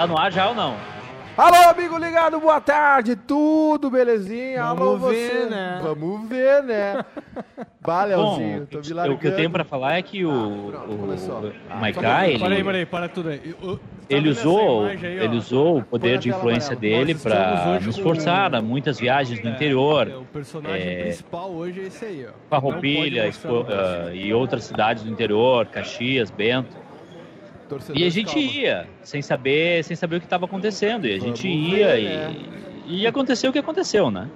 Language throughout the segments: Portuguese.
Tá no ar já ou não? Alô, amigo ligado, boa tarde, tudo belezinha? Vamos Alô, ver, você. né? Vamos ver, né? Valeuzinho, Bom, tô me o largando. que eu tenho pra falar é que o, Ah, pronto, o, o Ah, Maiká, Para aí, ele, para aí, para tudo aí. Eu- eu- tá ele usou, aí, ele usou o poder de influência amarela. dele para nos forçar a muitas viagens no É, interior, é, o personagem é, principal hoje é esse aí, ó. Farroupilha Expo- ah, e outras cidades do interior, Caxias, Bento. Torcedores, E a gente calma. ia, sem saber, sem saber o que estava acontecendo. E a gente Vamos ia ver, e, né? e aconteceu o que aconteceu, né?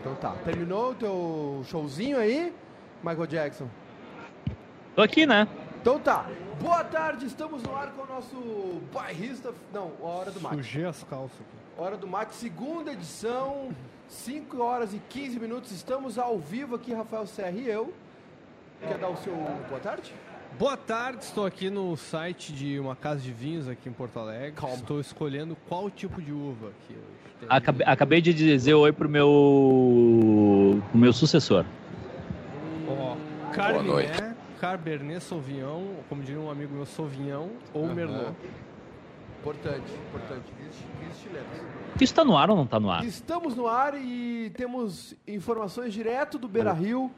Então tá, terminou o teu showzinho aí, Michael Jackson? Tô aqui, né? Então tá, boa tarde, estamos no ar com o nosso bairrista, não, a Hora do Mate. Sujei as calças. Hora do Mate, segunda edição, 5 horas e 15 minutos, estamos ao vivo aqui, Rafael Serra e eu. Quer dar o seu boa tarde? Boa tarde, estou aqui no site de uma casa de vinhos aqui em Porto Alegre. Calma. Estou escolhendo qual tipo de uva hoje tem. Acabei, acabei de dizer oi pro meu, pro meu sucessor. Ó, Carminé, Cabernet Sauvignon, como diria um amigo meu, Sauvignon ou Aham. Merlot. Importante, importante. Isso tá no ar ou não tá no ar? Estamos no ar e temos informações direto do Beira Rio.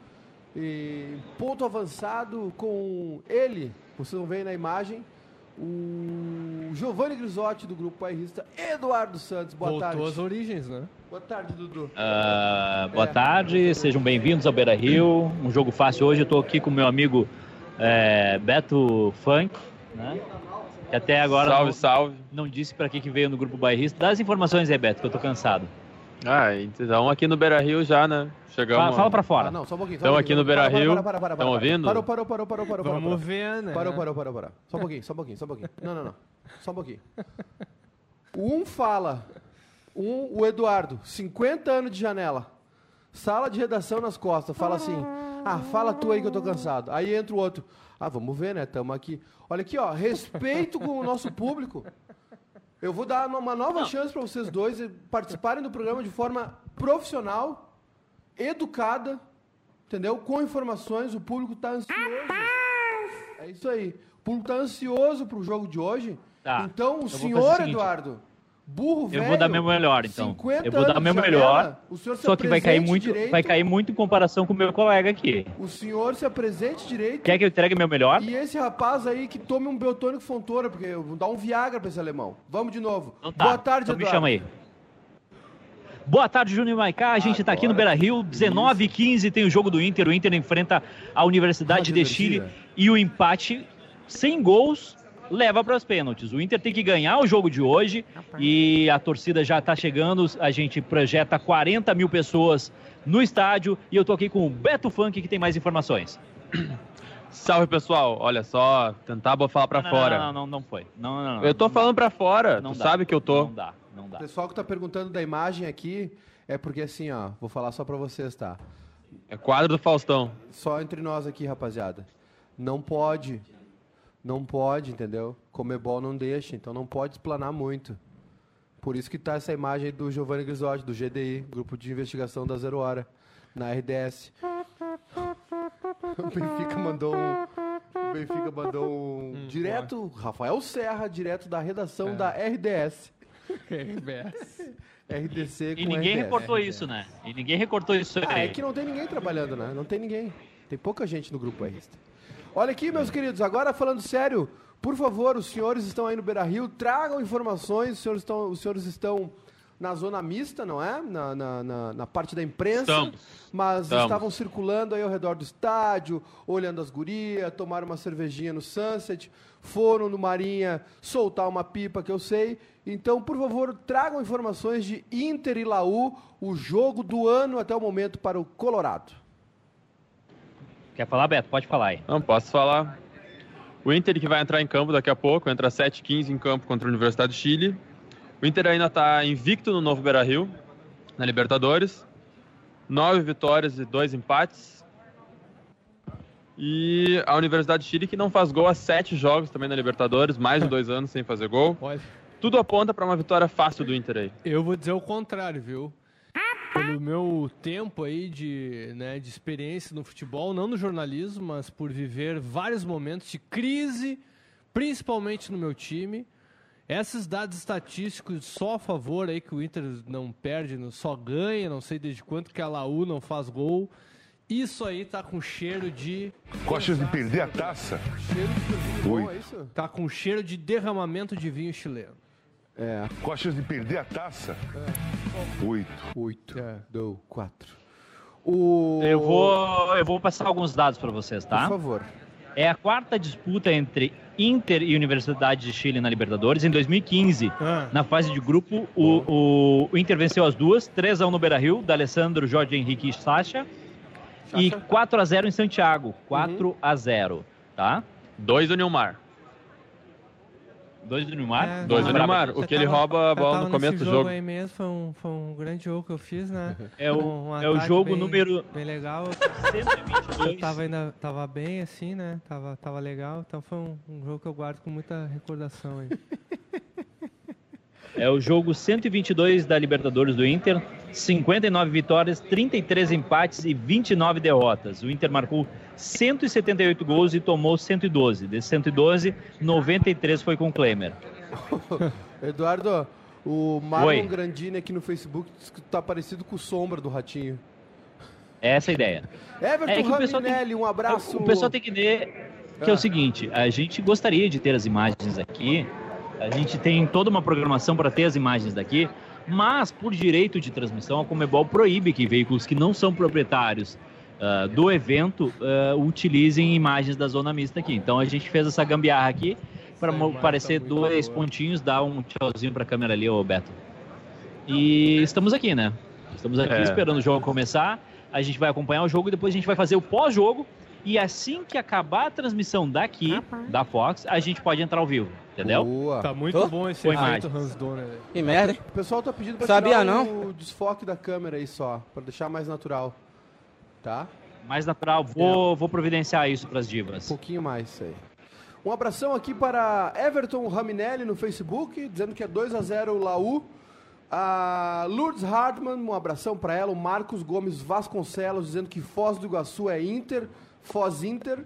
E ponto avançado com ele, vocês vão ver aí na imagem, o Giovanni Grisotti do grupo bairrista, Eduardo Santos. Boa Voltou tarde. às origens, né? Boa tarde, Dudu. Ah, boa É. tarde, sejam bem-vindos ao Beira Rio. Um jogo fácil hoje. Eu tô aqui com meu amigo é, Beto Funk, né? Que até agora salve, não, salve. não disse pra que, que veio no grupo bairrista. Dá as informações aí, Beto, que eu tô cansado. Ah, então aqui no Beira Rio já, né? Chegamos. Fala, fala pra fora. Ah, não, só um pouquinho. um aqui no Beira Rio. para. ouvindo? Parou, parou, parou, parou, parou. parou. Vamos ver, né? Parou, parou, parou, parou. Só um pouquinho, só um pouquinho, só um pouquinho. Não, não, não. Só um pouquinho. Um fala, um, o Eduardo, 50 anos de janela, sala de redação nas costas, fala assim, ah, fala tu aí que eu tô cansado. Aí entra o outro, ah, vamos ver, né, tamo aqui. Olha aqui, ó, respeito com o nosso público. Eu vou dar uma nova chance para vocês dois participarem do programa de forma profissional, educada, entendeu? Com informações, o público tá ansioso. É isso aí. O público tá ansioso pro jogo de hoje. Tá. Então, o senhor, o seguinte. Eduardo, burro velho... Eu vou dar meu melhor, então. 50 Eu vou dar meu melhor. janela, Só que vai cair muito, direito, vai cair muito em comparação com o meu colega aqui. O senhor se apresente direito. Quer que eu entregue meu melhor? E esse rapaz aí que tome um Beltônico Fontoura, porque eu vou dar um Viagra pra esse alemão. Vamos de novo. Então tá, Boa tarde, então me chama aí. Boa tarde, Júnior Maicá. A gente está aqui no Beira Rio, 19 h 15 tem o jogo do Inter. O Inter enfrenta a Universidade Roger de Chile e o empate sem gols leva para os pênaltis. O Inter tem que ganhar o jogo de hoje e a torcida já está chegando. A gente projeta 40 mil pessoas no estádio e eu tô aqui com o Beto Funk que tem mais informações. Salve, pessoal. Olha só, tentar falar pra não, fora. Não, não, não, não foi. Não, não, não, Eu tô não falando pra fora. Não tu dá. sabe que eu tô. Não dá, não dá. O pessoal que tá perguntando da imagem aqui é porque assim, ó, vou falar só pra vocês, tá? É quadro do Faustão. Só entre nós aqui, rapaziada. Não pode. Não pode, entendeu? Comebol não deixa, então não pode explanar muito. Por isso que tá essa imagem aí do Giovanni Grisotti, do GDI, Grupo de Investigação da Zero Hora, na RDS. O Benfica mandou um. O Benfica mandou um. direto, Rafael Serra, direto da redação da RDS. RBS. RDC com E ninguém RDS. recortou isso, né? E ninguém recortou isso Ah, aí. é que não tem ninguém trabalhando, né? Não tem ninguém. Tem pouca gente no grupo bairrista. Olha aqui, meus queridos, agora falando sério, por favor, os senhores estão aí no Beira Rio, tragam informações, os senhores estão, os senhores estão na zona mista, não é? Na, na, na, na parte da imprensa. Estamos. Mas Estamos. estavam circulando aí ao redor do estádio, olhando as gurias, tomaram uma cervejinha no Sunset, foram no Marinha soltar uma pipa que eu sei. Então, por favor, tragam informações de Inter e Laú, o jogo do ano até o momento para o Colorado. Quer falar, Beto? Pode falar aí. Não, posso falar. O Inter que vai entrar em campo daqui a pouco, entra às 7h15 em campo contra a Universidade de Chile. O Inter ainda está invicto no novo Beira Rio, na Libertadores. Nove vitórias e dois empates. E a Universidade de Chile que não faz gol há sete jogos também na Libertadores, mais de dois anos sem fazer gol. Olha, Tudo aponta para uma vitória fácil do Inter aí. eu vou dizer o contrário, viu? Pelo meu tempo aí de, né, de experiência no futebol, não no jornalismo, mas por viver vários momentos de crise, principalmente no meu time, Esses dados estatísticos só a favor aí que o Inter não perde, só ganha, não sei desde quanto que a Laú não faz gol. Isso aí tá com cheiro de Costas de perder a taça. Cheiro de Oi. tá com cheiro de derramamento de vinho chileno. É. Costas de perder a taça. Oito. Oito. É. Deu quatro. O... Eu vou, eu vou passar alguns dados para vocês, Por tá? favor. É a quarta disputa entre Inter e Universidade de Chile na Libertadores. Em 2015, Ah. na fase de grupo, o, o- o Inter venceu as duas, 3x1 no Beira-Rio, da Alessandro, Jorge Henrique e Sacha. E 4x0 em Santiago, 4x0, tá? Dois do Nilmar. Dois do Neymar. É, Dois do Neymar. O que ele rouba a bola no começo do jogo. jogo. aí mesmo, foi um, foi um grande jogo que eu fiz, né? É o, Um é o jogo bem- número Bem legal. 122. Eu tava ainda tava bem assim, né? Tava, tava legal. Então foi um, um jogo que eu guardo com muita recordação aí. É o jogo 122 da Libertadores do Inter, 59 vitórias, 33 empates e 29 derrotas. O Inter marcou 178 gols e tomou 112. Desses 112, 93 foi com o Klemer. Eduardo, o Marlon Oi. Grandini aqui no Facebook diz que tá parecido com o Sombra do Ratinho. Essa é a ideia. Everton É pessoal tem- Raminelli, um abraço. O pessoal tem que ver que é Ah. o seguinte, a gente gostaria de ter as imagens aqui, a gente tem toda uma programação para ter as imagens daqui, mas por direito de transmissão, a Comebol proíbe que veículos que não são proprietários ah, do evento ah, utilizem imagens da zona mista aqui. Então a gente fez essa gambiarra aqui para imagem parecer tá dois boa. pontinhos, dar um tchauzinho para a câmera ali, ô Beto. E estamos aqui, né? Estamos aqui É. esperando o jogo começar. A gente vai acompanhar o jogo e depois a gente vai fazer o pós-jogo. E assim que acabar a transmissão daqui, da Fox, a gente pode entrar ao vivo. Entendeu? Boa. Tá muito Tô? bom esse Foi efeito mais. Hans Donner. Que merda, hein? O pessoal tá pedindo pra Sabia tirar não? o desfoque da câmera aí só, pra deixar mais natural. Tá? Mais natural. Vou, vou providenciar isso para as Um divas. pouquinho mais isso aí. Um abração aqui para Everton Raminelli no Facebook, dizendo que é 2 a 0 o Laú. A Lourdes Hartmann, um abração para ela. O Marcos Gomes Vasconcelos, dizendo que Foz do Iguaçu é Inter. Foz Inter.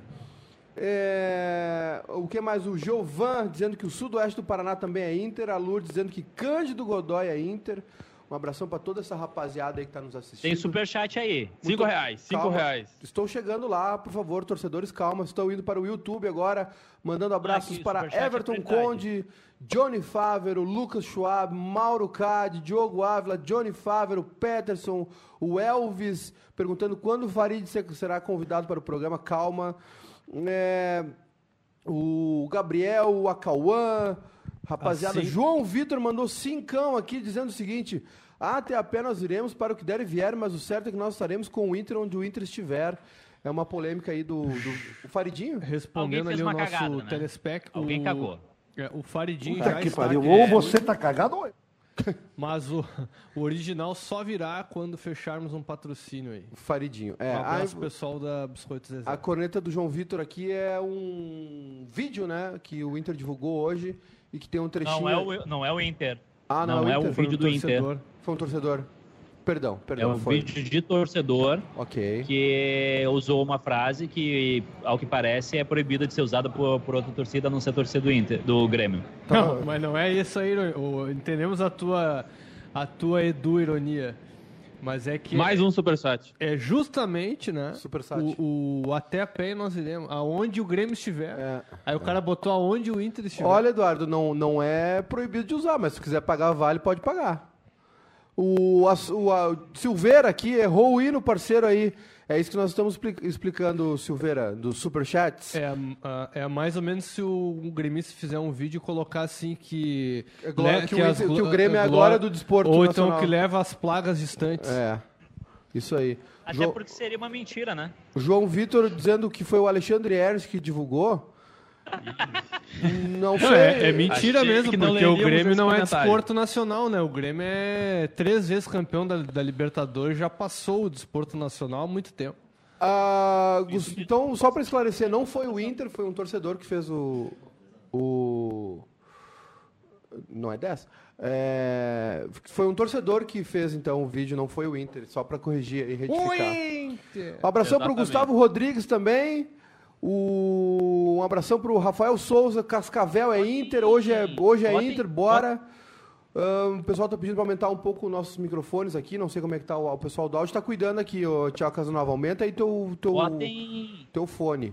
É, o que mais? O Giovan, dizendo que o Sudoeste do Paraná também é Inter. A Lourdes, dizendo que Cândido Godoy é Inter. Um abração para toda essa rapaziada aí que está nos assistindo. Tem superchat aí. Cinco reais. Cinco Calma. reais. Estou chegando lá, por favor, torcedores, calma. Estou indo para o YouTube agora, mandando abraços para é Everton prioridade. Conde, Johnny Fávero, Lucas Schwab, Mauro Cade, Diogo Ávila, Johnny Fávero, Peterson, o Elvis, perguntando quando o Farid se- será convidado para o programa. Calma. É, o Gabriel, o Acauã, rapaziada. Assim- João Vitor mandou cincão aqui dizendo o seguinte: até apenas iremos para o que der e vier, mas o certo é que nós estaremos com o Inter onde o Inter estiver. É uma polêmica aí do, do o Faridinho. Respondendo ali o uma nosso cagada, né? telespec. Alguém o, cagou. é, o Faridinho Puta já que está pariu. Ou você tá cagado ou eu. Mas o, o original só virá quando fecharmos um patrocínio aí. O Faridinho. É, Um abraço a, pessoal da Biscoito Zezé. a corneta do João Vitor aqui é um vídeo, né? Que o Inter divulgou hoje e que tem um trechinho. Não é o, não é o Inter. Ah, não, não é é o o Inter. Foi um vídeo do Inter. torcedor. Foi um torcedor. Perdão, É perdão. um foi. vídeo de torcedor Ok. que usou uma frase que, ao que parece, é proibida de ser usada por, por outra torcida, a não ser a torcida do Inter, do Grêmio. Não, mas não é isso aí. Entendemos a tua, a tua edu-ironia. Mas é que Mais um superchat. é justamente, né? Superchat. O, o até a pé nós iremos. Aonde o Grêmio estiver. É. Aí o cara botou aonde o Inter estiver. Olha, Eduardo, não, não é proibido de usar, mas se quiser pagar vale, pode pagar. O, a- o a- Silveira aqui errou o hino, parceiro aí. É isso que nós estamos expli- explicando, Silveira, dos superchats. É, a- é mais ou menos se o, o gremista fizer um vídeo e colocar assim que. É glória- le- que o as que o Grêmio é a glória- do desporto Ou nacional. então que leva as plagas distantes. É, isso aí. Até Jo- porque seria uma mentira, né? O João Vitor dizendo que foi o Alexandre Ernst que divulgou. Não Não, sei. é, é mentira Achei mesmo, porque o Grêmio não é desporto nacional, né? O Grêmio é três vezes campeão da, da Libertadores, já passou o desporto nacional há muito tempo. Ah, então, só para esclarecer, não foi o Inter, foi um torcedor que fez o. o não é 10? É, foi um torcedor que fez então o vídeo, não foi o Inter, só para corrigir e retificar. Um abração para o. Gustavo Rodrigues também. O... Um abração pro Rafael Souza, Cascavel é Inter, hoje é, hoje é Inter, bora. Ahn, o pessoal tá pedindo para aumentar um pouco nossos microfones aqui, não sei como é que tá o, o pessoal do áudio, tá cuidando aqui, ô Tiago Casanova, aumenta aí teu, teu, Botem, teu fone.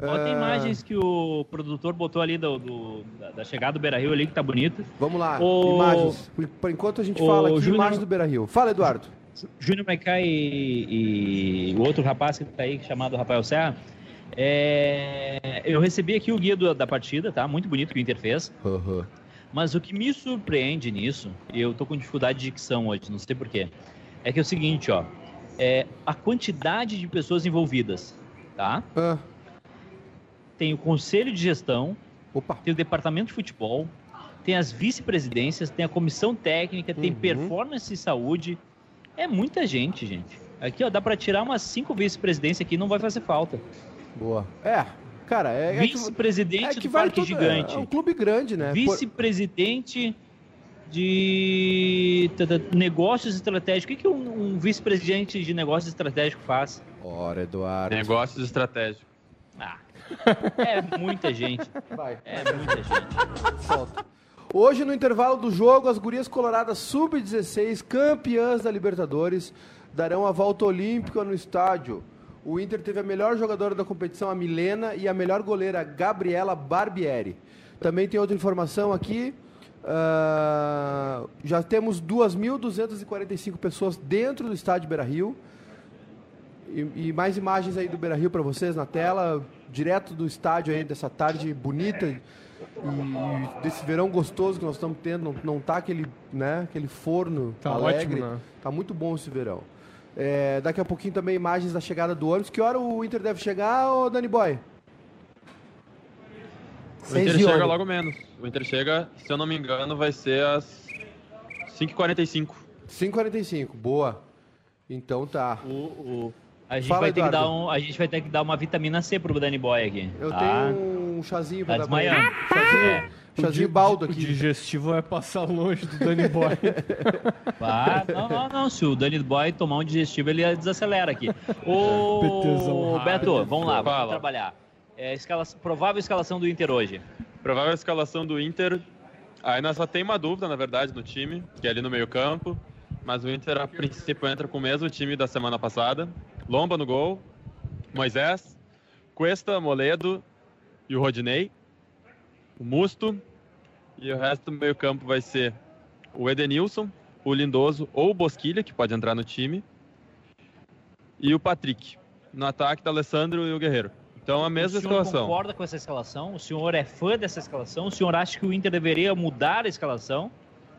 botem Ah. imagens que o produtor botou ali do, do- da, da chegada do Beira Rio ali, que tá bonita. Vamos lá, O- imagens. Por, enquanto a gente o fala aqui, Júnior- imagens do Beira-Rio. Fala, Eduardo. Júnior Maicai e, e o outro rapaz que tá aí, chamado Rafael Serra. É, eu recebi aqui o guia do- da partida, tá? Muito bonito que o Inter fez. Mas o que me surpreende nisso, e eu tô com dificuldade de dicção hoje, não sei porquê, é que é o seguinte, ó. É a quantidade de pessoas envolvidas, tá? Ah, Tem o conselho de gestão, opa. tem o departamento de futebol, tem as vice-presidências, tem a comissão técnica, tem Uhum. performance e saúde. É muita gente, gente. Aqui, ó, dá pra tirar umas cinco vice-presidências aqui, não vai fazer falta. Boa. É, cara, é, é que, Vice-presidente é que do vai Parque tudo, Gigante. É um clube grande, né? Vice-presidente de negócios estratégicos. O que, que um, um vice-presidente de negócios estratégicos faz? Ora, Eduardo. Negócios estratégicos. Ah, é muita gente. Vai. É muita gente. Solta. Hoje, no intervalo do jogo, as gurias coloradas sub-16, campeãs da Libertadores, darão a volta olímpica no estádio. O Inter teve a melhor jogadora da competição, a Milena, e a melhor goleira, a Gabriela Barbieri. Também tem outra informação aqui. ah, já temos 2.245 pessoas dentro do estádio Beira-Rio. E, e mais imagens aí do Beira Rio para vocês na tela, direto do estádio aí dessa tarde bonita e, e desse verão gostoso que nós estamos tendo. Não, não tá aquele, né, aquele forno Tá alegre. ótimo, né? Tá muito bom esse verão. É, daqui a pouquinho também imagens da chegada do ônibus. Que hora o Inter deve chegar, ô Dani Boy? O Inter chega logo menos. O Inter chega, se eu não me engano, vai ser às 5h45. 5h45, boa. Então tá. O, o- a, gente Fala, vai ter que dar um, a gente vai ter que dar uma vitamina C pro Danny Boy aqui. Eu tá? tenho um chazinho pra Tá dar pra ele. Chazinho, chazinho baldo O aqui. digestivo vai passar longe do Danny Boy. Ah, não, não, não. Se o Danny Boy tomar um digestivo, ele desacelera aqui. Ô, rápido. Beto, vamos lá, vamos Fala. trabalhar. É, escala- provável escalação do Inter hoje. Provável escalação do Inter. Aí nós só tem uma dúvida, na verdade, no time, que é ali no meio-campo. Mas o Inter, a princípio, entra com o mesmo time da semana passada. Lomba no gol, Moisés, Cuesta, Moledo e o Rodinei. O Musto. E o resto do meio-campo vai ser o Edenilson, o Lindoso ou o Bosquilha, que pode entrar no time. E o Patrick. No ataque, da Alessandro e o Guerreiro. Então a mesma o senhor escalação. concorda com essa escalação? O senhor é fã dessa escalação? O senhor acha que o Inter deveria mudar a escalação?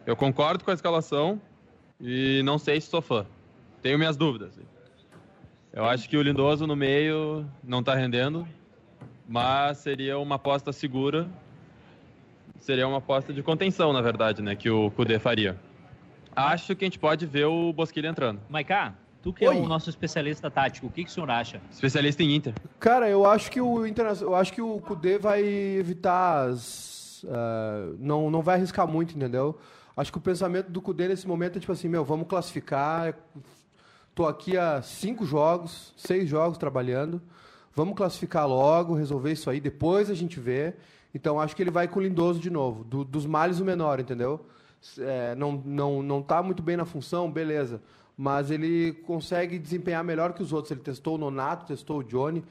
Eu concordo com a escalação e não sei se sou fã. Tenho minhas dúvidas. Eu acho que o Lindoso no meio não está rendendo, mas seria uma aposta segura. Seria uma aposta de contenção, na verdade, né, que o Kudê faria. Acho que a gente pode ver o Bosquilha entrando. Maiká, tu que Oi. é o nosso especialista tático, o que, que o senhor acha? Especialista em Inter. Cara, eu acho que o Interna- eu acho que o Kudê vai evitar as, ah, não, não vai arriscar muito, entendeu? Acho que o pensamento do Kudê nesse momento é tipo assim, meu, vamos classificar. Tô aqui há cinco jogos, seis jogos trabalhando. Vamos classificar logo, resolver isso aí, depois a gente vê. Então acho que ele vai com o Lindoso de novo, do- dos males o menor, entendeu? É, não, não, não tá muito bem na função, beleza. Mas ele consegue desempenhar melhor que os outros. Ele testou o Nonato, testou o Johnny.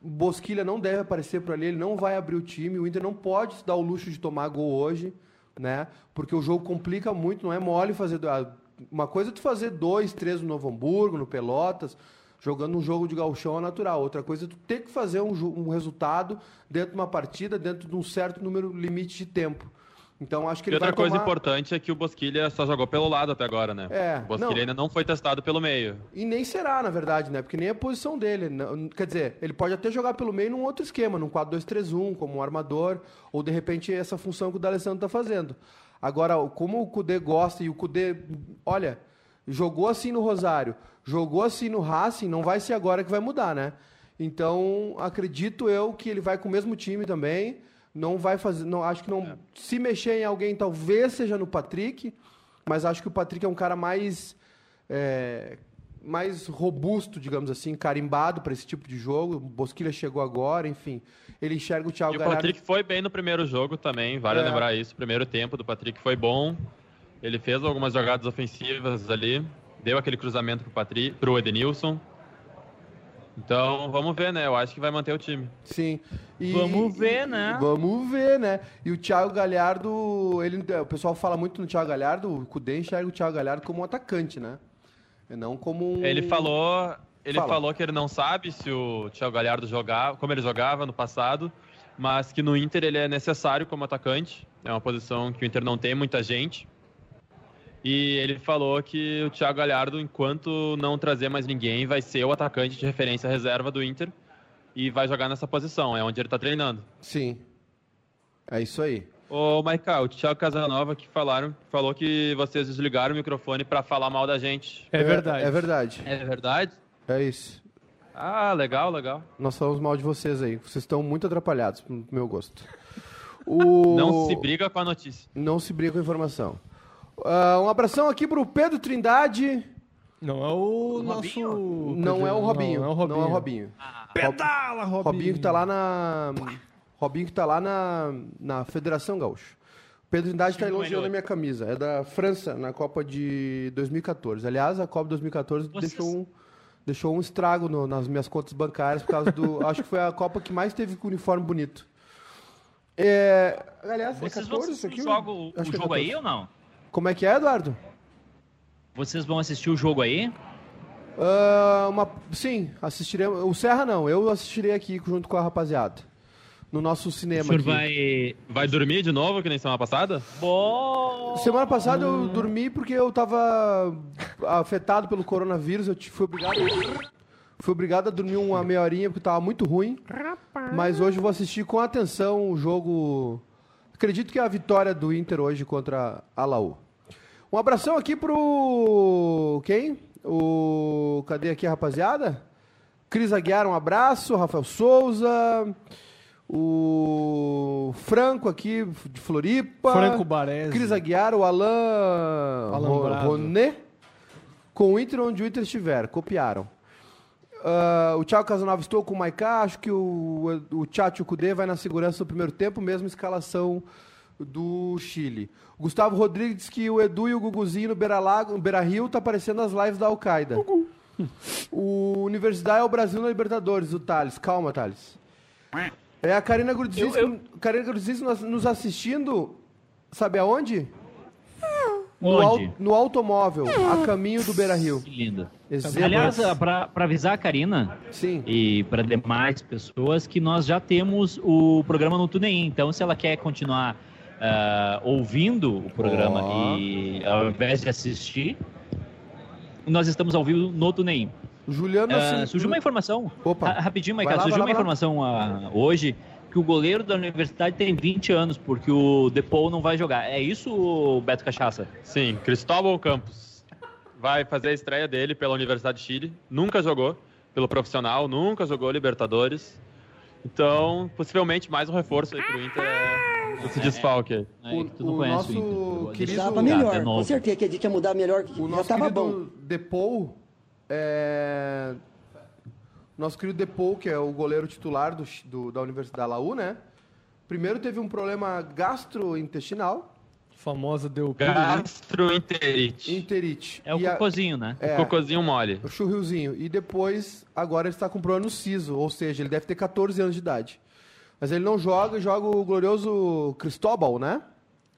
Bosquilha não deve aparecer por ali, ele não vai abrir o time. O Inter não pode se dar o luxo de tomar gol hoje, né? Porque o jogo complica muito, não é mole fazer. Uma coisa é tu fazer dois, três no Novo Hamburgo, no Pelotas, jogando um jogo de gauchão é natural. Outra coisa é tu ter que fazer um, um resultado dentro de uma partida, dentro de um certo número limite de tempo. Então acho que E ele outra coisa tomar... importante é que o Bosquilha só jogou pelo lado até agora, né? É, o Bosquilha não. ainda não foi testado pelo meio. E nem será, na verdade, né? Porque nem é a posição dele. Quer dizer, ele pode até jogar pelo meio num outro esquema, num 4-2-3-1, como um armador, ou de repente essa função que o D'Alessandro tá fazendo. Agora, como o Kudê gosta e o Kudê, olha, jogou assim no Rosário, jogou assim no Racing, não vai ser agora que vai mudar, né? Então, acredito eu que ele vai com o mesmo time também. Não vai fazer, não acho que não se mexer em alguém talvez seja no Patrick, mas acho que o Patrick é um cara mais é, mais robusto, digamos assim, carimbado para esse tipo de jogo. O Bosquilha chegou agora, enfim. Ele enxerga o Thiago E o Galhardo. Patrick foi bem no primeiro jogo também, vale É. lembrar isso. O primeiro tempo do Patrick foi bom. Ele fez algumas jogadas ofensivas ali, deu aquele cruzamento pro, Patrick, pro Edenilson. Então, vamos ver, né? Eu acho que vai manter o time. Sim. E- Vamos ver, né? Vamos ver, né? E o Thiago Galhardo, ele, o pessoal fala muito no Thiago Galhardo, o Cudê enxerga o Thiago Galhardo como um atacante, né? E não como um... Ele falou, ele Fala. falou que ele não sabe se o Thiago Galhardo jogava, como ele jogava no passado, mas que no Inter ele é necessário como atacante. É uma posição que o Inter não tem muita gente. E ele falou que o Thiago Galhardo, enquanto não trazer mais ninguém, vai ser o atacante de referência reserva do Inter e vai jogar nessa posição, é onde ele tá treinando. Sim. É isso aí. Ô, Maiká, o Thiago Casanova que falaram, falou que vocês desligaram o microfone para falar mal da gente. É verdade. É verdade. É verdade? É isso. Ah, legal, legal. Nós falamos mal de vocês aí. Vocês estão muito atrapalhados, pro meu gosto. O... Não se briga com a notícia. Não se briga com a informação. Ah, um abração aqui pro Pedro Trindade. Não é o, nosso... Robinho? Não é o Robinho. Não é o Robinho. Não é o Robinho. Pedala, Robinho. Robinho que tá lá na. Robinho que tá lá na, na Federação Gaúcha. Pedro Trindade tá Time do elogiando a minha camisa. É da França, na Copa de 2014. Aliás, a Copa de 2014 Vocês- deixou, um, deixou um estrago no- nas minhas contas bancárias por causa do. acho que foi a Copa que mais teve com uniforme bonito. É, aliás, é Vocês 14 vão isso aqui? o jogo, o Acho é jogo aí 14. ou não? Como é que é, Eduardo? Vocês vão assistir o jogo aí? Ah, uma, sim, assistiremos. O Serra não, eu assistirei aqui junto com a rapaziada. No nosso O cinema senhor aqui. vai. Vai dormir de novo, que nem semana passada? Bom. Semana passada eu dormi porque eu tava afetado pelo coronavírus, eu fui obrigado. Fui obrigado a dormir uma meia horinha porque tava muito ruim. Mas hoje eu vou assistir com atenção o jogo. Acredito que é a vitória do Inter hoje contra a Laú. Um abração aqui pro. Quem? O. Cadê aqui a rapaziada? Cris Aguiar, um abraço. Rafael Souza. O Franco aqui de Floripa. Franco Baresi. Cris Aguiar, o Alain. Roné. Com o Inter onde o Inter estiver. Copiaram. Ah, o Thiago Casanova estou com o Maiká. Acho que o, o Tchatcho Kudê vai na segurança do primeiro tempo, mesma escalação do Chile. O Gustavo Rodrigues diz que o Edu e o Guguzinho no Beira, Lago, no Beira Rio tá aparecendo nas lives da Al-Qaeda. O Universidade é o Brasil na Libertadores, o Thales. Calma, Thales. É a Karina Grudzinski, Eu- Karina nos assistindo, sabe aonde? No, no automóvel, a caminho do Beira Rio. Que. Exemplo. Aliás, para avisar a Karina Sim. e para demais pessoas que nós já temos o programa no TuneIn. Então, se ela quer continuar ah, ouvindo o programa Ó. e ao invés de assistir, nós estamos ao vivo no TuneIn. Juliano Ah, assim, surgiu uma informação, Opa. ra- rapidinho, lá, surgiu vai uma lá, lá. informação ah, hoje que o goleiro da universidade tem 20 anos, porque o Depou não vai jogar. É isso, Beto Cachaça? Sim, Cristóbal Campos. Vai fazer a estreia dele pela Universidade de Chile. Nunca jogou pelo profissional, nunca jogou Libertadores. Então, possivelmente mais um reforço aí pro Inter é esse desfalque aí. É que tu O- não o conhece nosso o Inter. Querido- Tava melhor, é com certeza que a gente ia mudar melhor. O já nosso tava bom. Depou, é... nosso querido Depou, que é o goleiro titular do, do- da Universidade da Laú, né? Primeiro teve um problema gastrointestinal, Famosa deu Gastroenterite. enterite. É o e a- cocôzinho, né? é, Cocôzinho mole. o churrilzinho. E depois, agora ele está com problema no siso, ou seja, ele deve ter 14 anos de idade. Mas ele não joga, joga o glorioso Cristóbal, né?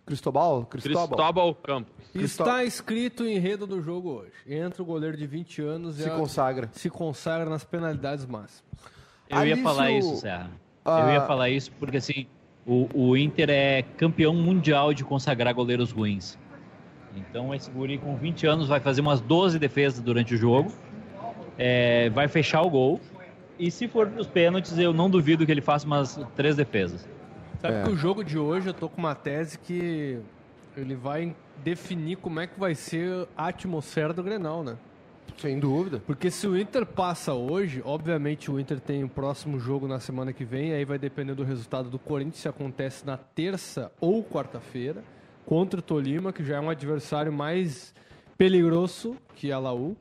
Cristóbal? Cristóbal. Cristóbal Campos. Está escrito o enredo do jogo hoje. Entra o goleiro de 20 anos Se e a- consagra. se consagra nas penalidades máximas. Eu ia Alício- falar isso, Serra. Ah. Eu ia falar isso porque, assim, o, o Inter é campeão mundial de consagrar goleiros ruins. Então, esse guri com 20 anos vai fazer umas 12 defesas durante o jogo, é, vai fechar o gol, e se for para os pênaltis, eu não duvido que ele faça umas três defesas. Sabe É. que o jogo de hoje eu tô com uma tese que ele vai definir como é que vai ser a atmosfera do Grenal, né? Sem dúvida. Porque se o Inter passa hoje, obviamente o Inter tem o próximo jogo na semana que vem, aí vai depender do resultado do Corinthians, se acontece na terça ou quarta-feira, contra o Tolima, que já é um adversário mais peligroso que a Laú.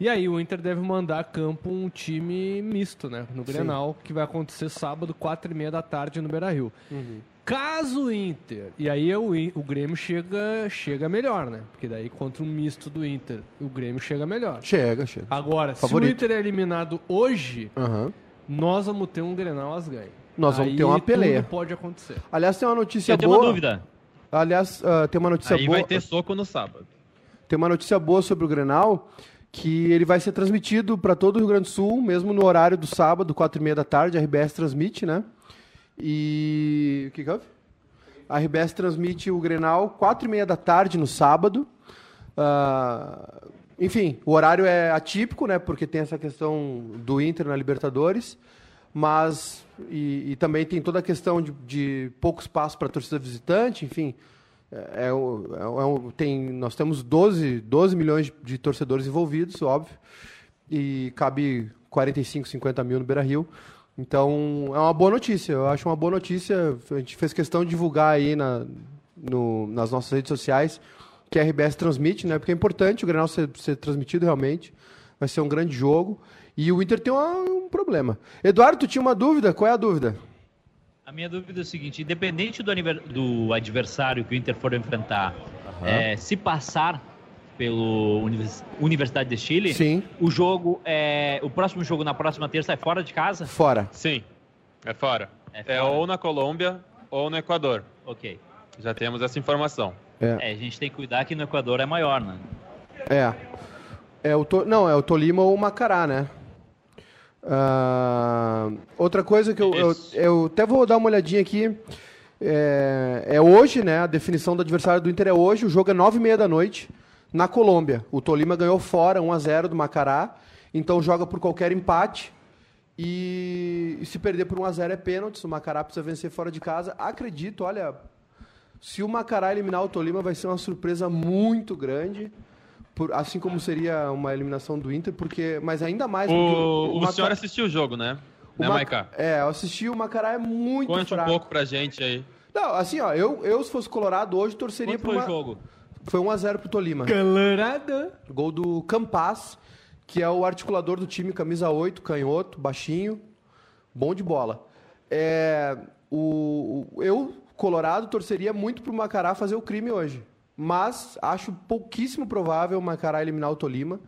E aí o Inter deve mandar a campo um time misto, né? No Grenal, que vai acontecer sábado, quatro e meia da tarde no Beira-Rio. Caso o Inter... E aí o, o Grêmio chega, chega melhor, né? Porque daí contra um misto do Inter, o Grêmio chega melhor. Chega, chega. Agora, se Favorito. o Inter é eliminado hoje, Aham. nós vamos ter um Grenal às ganhas. Nós vamos Aí ter uma peleia. Tudo pode acontecer. Aliás, tem uma notícia Eu tenho boa. uma dúvida. Aliás, ah, tem uma notícia Aí boa. vai ter soco no sábado. Tem uma notícia boa sobre o Grenal, que ele vai ser transmitido para todo o Rio Grande do Sul, mesmo no horário do sábado, quatro e meia da tarde, a RBS transmite, né? E... o que houve? A RBS transmite o Grenal quatro e meia da tarde no sábado. Ah, enfim, o horário é atípico, né? Porque tem essa questão do Inter na Libertadores, mas e, e também tem toda a questão de, de pouco espaço para torcida visitante, enfim. É, é é é tem, nós temos 12, 12 milhões de, de torcedores envolvidos, óbvio, e cabe 45, 50 mil no Beira Rio. Então, é uma boa notícia. Eu acho uma boa notícia. A gente fez questão de divulgar aí na, no- nas nossas redes sociais que a RBS transmite, né? Porque é importante o Grenal ser, ser transmitido realmente. Vai ser um grande jogo. E o Inter tem uma- um problema. Eduardo, tu tinha uma dúvida? Qual é a dúvida? A minha dúvida é o seguinte: independente do, do adversário que o Inter for enfrentar, é, se passar pelo Univers- Universidade de Chile, Sim. o jogo é. O próximo jogo na próxima terça é fora de casa? Fora. Sim, é fora. É É, fora. ou na Colômbia ou no Equador. Ok. Já temos essa informação. É, a gente tem que cuidar que no Equador é maior, né? É. É o to... Não, é o Tolima ou o Macará, né? Ah, outra coisa que eu, eu, eu até vou dar uma olhadinha aqui. É, é hoje, né? A definição do adversário do Inter é hoje. O jogo é nove e meia da noite na Colômbia. O Tolima ganhou fora 1 a 0 do Macará. Então joga por qualquer empate. E, e se perder por 1 a 0 é pênalti. O Macará precisa vencer fora de casa. Acredito, olha, se o Macará eliminar o Tolima, vai ser uma surpresa muito grande. Por- assim como seria uma eliminação do Inter, porque. Mas ainda mais. porque O, o Maca- senhor assistiu o jogo, né? o Né, Maca- Maiká? É, eu assisti, o Macará é muito Conte um fraco. pouco pra gente aí. Não, assim, ó, eu, eu se fosse colorado hoje, torceria Quanto foi uma... o jogo? Foi 1x0 pro Tolima. Colorado. Gol do Campas, que é o articulador do time, camisa 8, canhoto, baixinho, bom de bola. É, o, o- eu, Colorado, torceria muito pro Macará fazer o crime hoje. Mas acho pouquíssimo provável o Macará eliminar o Tolima.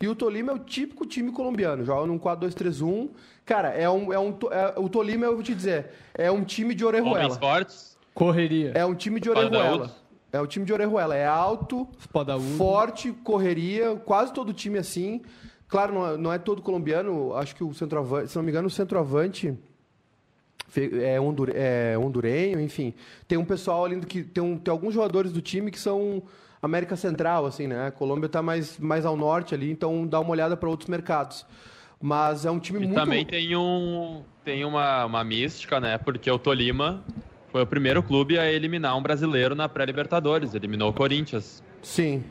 E o Tolima é o típico time colombiano, joga num 4-2-3-1. Cara, é um, é um, é- o Tolima, eu vou te dizer, é um time de Homens orejuela. fortes. Correria. É um time de orejuela. É um time de orejuela. É alto, Espadaúdo. forte, correria, quase todo time assim. Claro, não é, não é todo colombiano, acho que o centroavante, se não me engano, o centroavante é, hondure, é hondurenho, enfim. Tem um pessoal ali do que. Tem, um- tem alguns jogadores do time que são América Central, assim, né? A Colômbia está mais, mais ao norte ali, então dá uma olhada para outros mercados. Mas é um time E muito. também tem, um, tem uma, uma mística, né? Porque o Tolima foi o primeiro clube a eliminar um brasileiro na pré-Libertadores. Eliminou o Corinthians. Sim.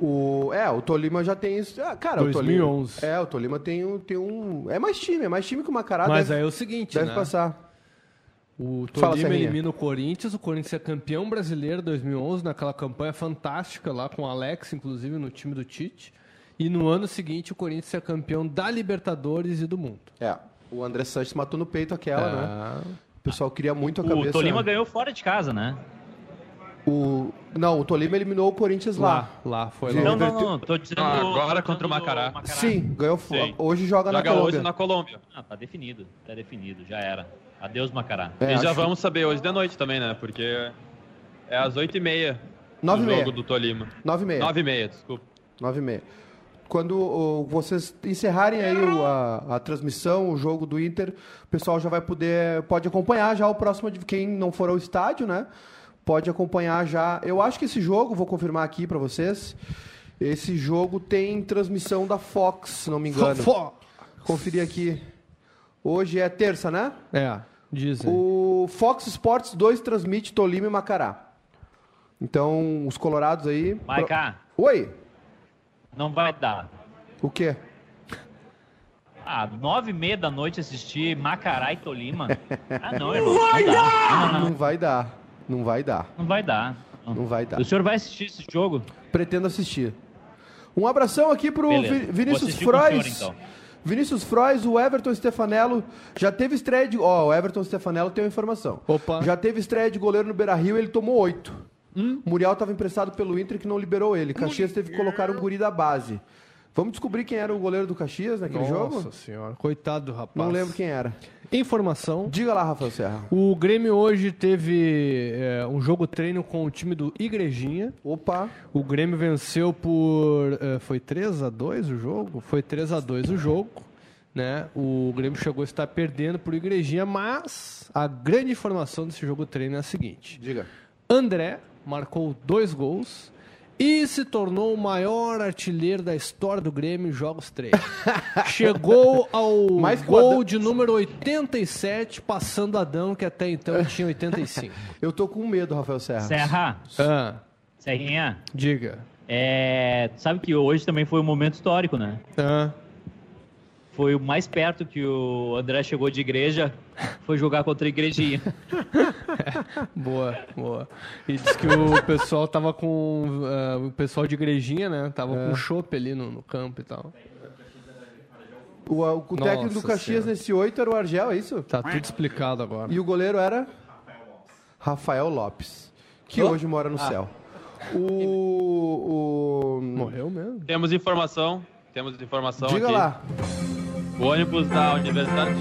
O, é, o Tolima já tem isso. Ah, cara, 2011. o Tolima. É, o Tolima tem, um- tem um. É mais time, é mais time que o Macará Mas deve, aí é o seguinte, deve né? passar. O Tolima elimina o Corinthians, o Corinthians é campeão brasileiro 2011, naquela campanha fantástica lá com o Alex, inclusive, no time do Tite. E no ano seguinte o Corinthians é campeão da Libertadores e do mundo. É. O André Sanches matou no peito aquela, né? O pessoal queria muito a O cabeça. Tolima ganhou fora de casa, né? O... Não, o Tolima eliminou o Corinthians lá. Lá, lá, foi lá. Não, não, não. Tô dizendo. Ah, agora tô contra o do Macará. Sim, ganhou. Sim. Hoje joga, na Joga Colômbia. hoje na Colômbia. Ah, tá definido. Tá definido. Já era. Adeus, Macará. É, e já vamos saber hoje de noite também, né? Porque é às 8h30 Nove o e meia. jogo do Tolima. Nove e meia. 9h30, desculpa. Nove e meia. Quando ô, vocês encerrarem aí o- a, a transmissão, o jogo do Inter, o pessoal já vai poder pode acompanhar já o próximo de quem não for ao estádio, né? Pode acompanhar já. Eu acho que esse jogo, vou confirmar aqui para vocês. Esse jogo tem transmissão da Fox, se não me engano. Fó- Conferir aqui. Hoje é terça, né? É, dizem. O Fox Sports 2 transmite Tolima e Macará. Então, os colorados aí. Maiká, Oi, não vai dar. o quê? Ah, nove e meia da noite assistir Macará e Tolima. Ah, não, irmão. Não vai dar. Não, não, Não não. vai dar. Não vai dar. Não vai dar. Não vai dar. O senhor vai assistir esse jogo? Pretendo assistir. Um abração aqui pro Beleza. Vinícius o senhor, Frois. então. Vinícius Frois, o Everton Stefanello já teve estreia de. Ó, o Everton Stefanello tem uma informação. Opa. Já teve estreia de goleiro no Beira Rio ele tomou oito. Hum? Muriel estava emprestado pelo Inter que não liberou ele. Caxias teve que colocar um guri da base. Vamos descobrir quem era o goleiro do Caxias naquele Nossa jogo? senhora, coitado do rapaz. Não lembro quem era. Informação. Diga lá, Rafael Serra. O Grêmio hoje teve é, um jogo treino com o time do Igrejinha. Opa. O Grêmio venceu por. eh, foi 3 a 2 o jogo? Foi 3 a 2 o jogo. Né? O Grêmio chegou a estar perdendo por Igrejinha, mas a grande informação desse jogo treino é a seguinte: Diga. André marcou dois gols e se tornou o maior artilheiro da história do Grêmio em jogos treinos. Chegou ao Mais gol Adão. de número 87, passando Adão, que até então tinha 85. Eu tô com medo, Rafael Serra. Serra, ah, Serrinha, diga. é, tu sabe que hoje também foi um momento histórico, né? Ah. Foi o mais perto que o André chegou de igreja, foi jogar contra a igrejinha. Boa, boa. E diz que o pessoal tava com. ah, o pessoal de igrejinha, né? Tava É. com chopp ali no, no campo e tal. O, o técnico do Nossa Caxias Senhora. nesse oito era o Argel, é isso? Tá tudo explicado agora. E o goleiro era? Rafael Lopes, que hoje mora no céu. O, o- Morreu mesmo. Temos informação. Temos informação Diga aqui. lá. O ônibus da Universidade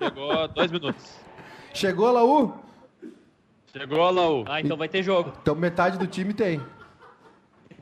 chegou dois minutos. Chegou Laú? Chegou, Laú. Ah, então vai ter jogo. Então metade do time tem.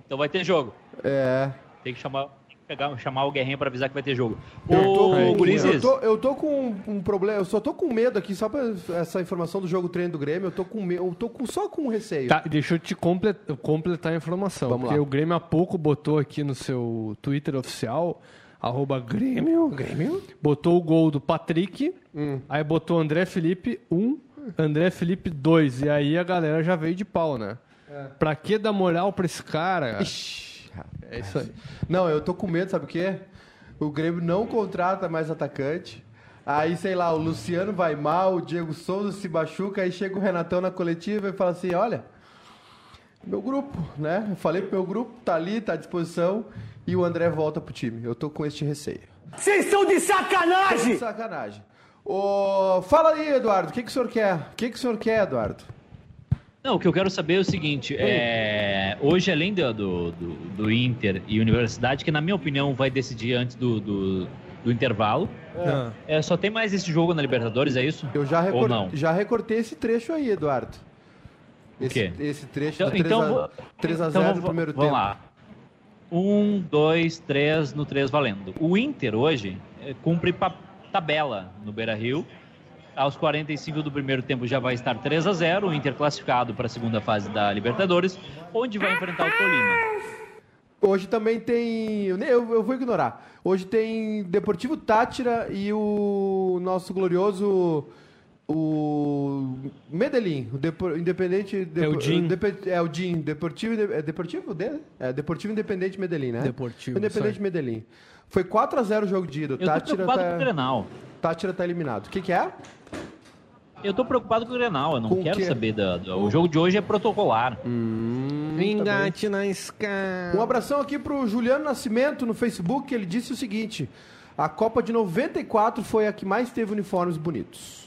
Então vai ter jogo. É. Tem que chamar, tem que pegar, chamar o Guerrinha pra avisar que vai ter jogo. Eu tô, Ô, com, eu, tô, eu tô com um problema, eu só tô com medo aqui, só pra essa informação do jogo treino do Grêmio, eu tô com medo, eu tô com, só com receio. Tá, deixa eu te comple- completar a informação. Vamos porque lá. o Grêmio há pouco botou aqui no seu Twitter oficial, arroba Grêmio, Grêmio, botou o gol do Patrick, Hum. aí botou André Felipe 1, André Felipe 2. E aí a galera já veio de pau, né? Pra que dar moral pra esse cara? Ixi, É isso aí. Não, eu tô com medo, sabe o quê? O Grêmio não contrata mais atacante. Aí, sei lá, o Luciano vai mal, o Diego Souza se machuca, aí chega o Renatão na coletiva e fala assim: olha, meu grupo, né? Eu falei pro meu grupo, tá ali, tá à disposição, e o André volta pro time. Eu tô com este receio. Vocês são de sacanagem! Sacanagem. Ô, fala aí, Eduardo, o que, que o senhor quer? O que, que o senhor quer, Eduardo? Não, o que eu quero saber é o seguinte: é, hoje, além do, do, do- do Inter e Universidade, que na minha opinião vai decidir antes do, do, do intervalo, Ah. é, só tem mais esse jogo na Libertadores, é isso? Eu já, Ou recor- não? já recortei esse trecho aí, Eduardo. O Esse, quê? esse trecho Então, do 3 então, a, vou- 3 a então 0 no vamos- primeiro vamos tempo. lá. Um, dois, três no três valendo. O Inter hoje é, cumpre tabela no Beira Rio. Aos 45 do primeiro tempo já vai estar 3 a 0 o Inter classificado para a segunda fase da Libertadores, onde vai enfrentar o Tolima. Hoje também tem. Eu, eu vou ignorar. Hoje tem Deportivo Tátira e o nosso glorioso. O Medellín, o Depo- Independente. É o DIN. Depe- é o DIN. Deportivo. É Deportivo dele? É Deportivo Independente Medellín, né? Deportivo, Independente. Medellín. Foi 4x0 o jogo de ida. Eu tô Tátira preocupado com o tá, Grenal. Tátira tá eliminado. O que, que é? Eu tô preocupado com o Grenal, eu não Com o quero quê? saber da, da- O jogo de hoje é protocolar. Engate na escala. Um abração aqui pro Juliano Nascimento no Facebook, ele disse o seguinte: a Copa de 94 foi a que mais teve uniformes bonitos.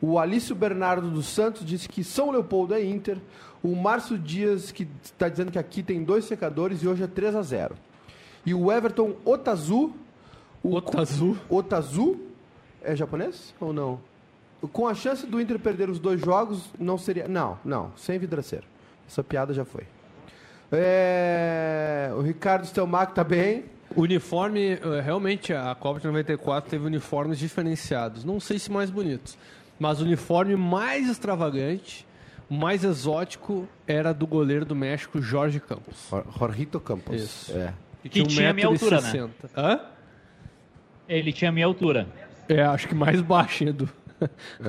O Alício Bernardo dos Santos disse que São Leopoldo é Inter. O Márcio Dias que está dizendo que aqui tem dois secadores e hoje é 3 a 0. E o Everton Otazu, o Otazu? Otazu é japonês ou não? Com a chance do Inter perder os dois jogos, não seria. Não, não, sem vidraceiro. Essa piada já foi. É, O Ricardo Stelmach tá bem. Uniforme, eh, realmente a Copa de 94 teve uniformes diferenciados. Não sei se mais bonitos, mas o uniforme mais extravagante, mais exótico, era do goleiro do México, Jorge Campos. Jorrito Campos. Isso. É. Que tinha a minha altura, né? 1,60. Hã? Ele tinha a minha altura. É, acho que mais baixo, Edu.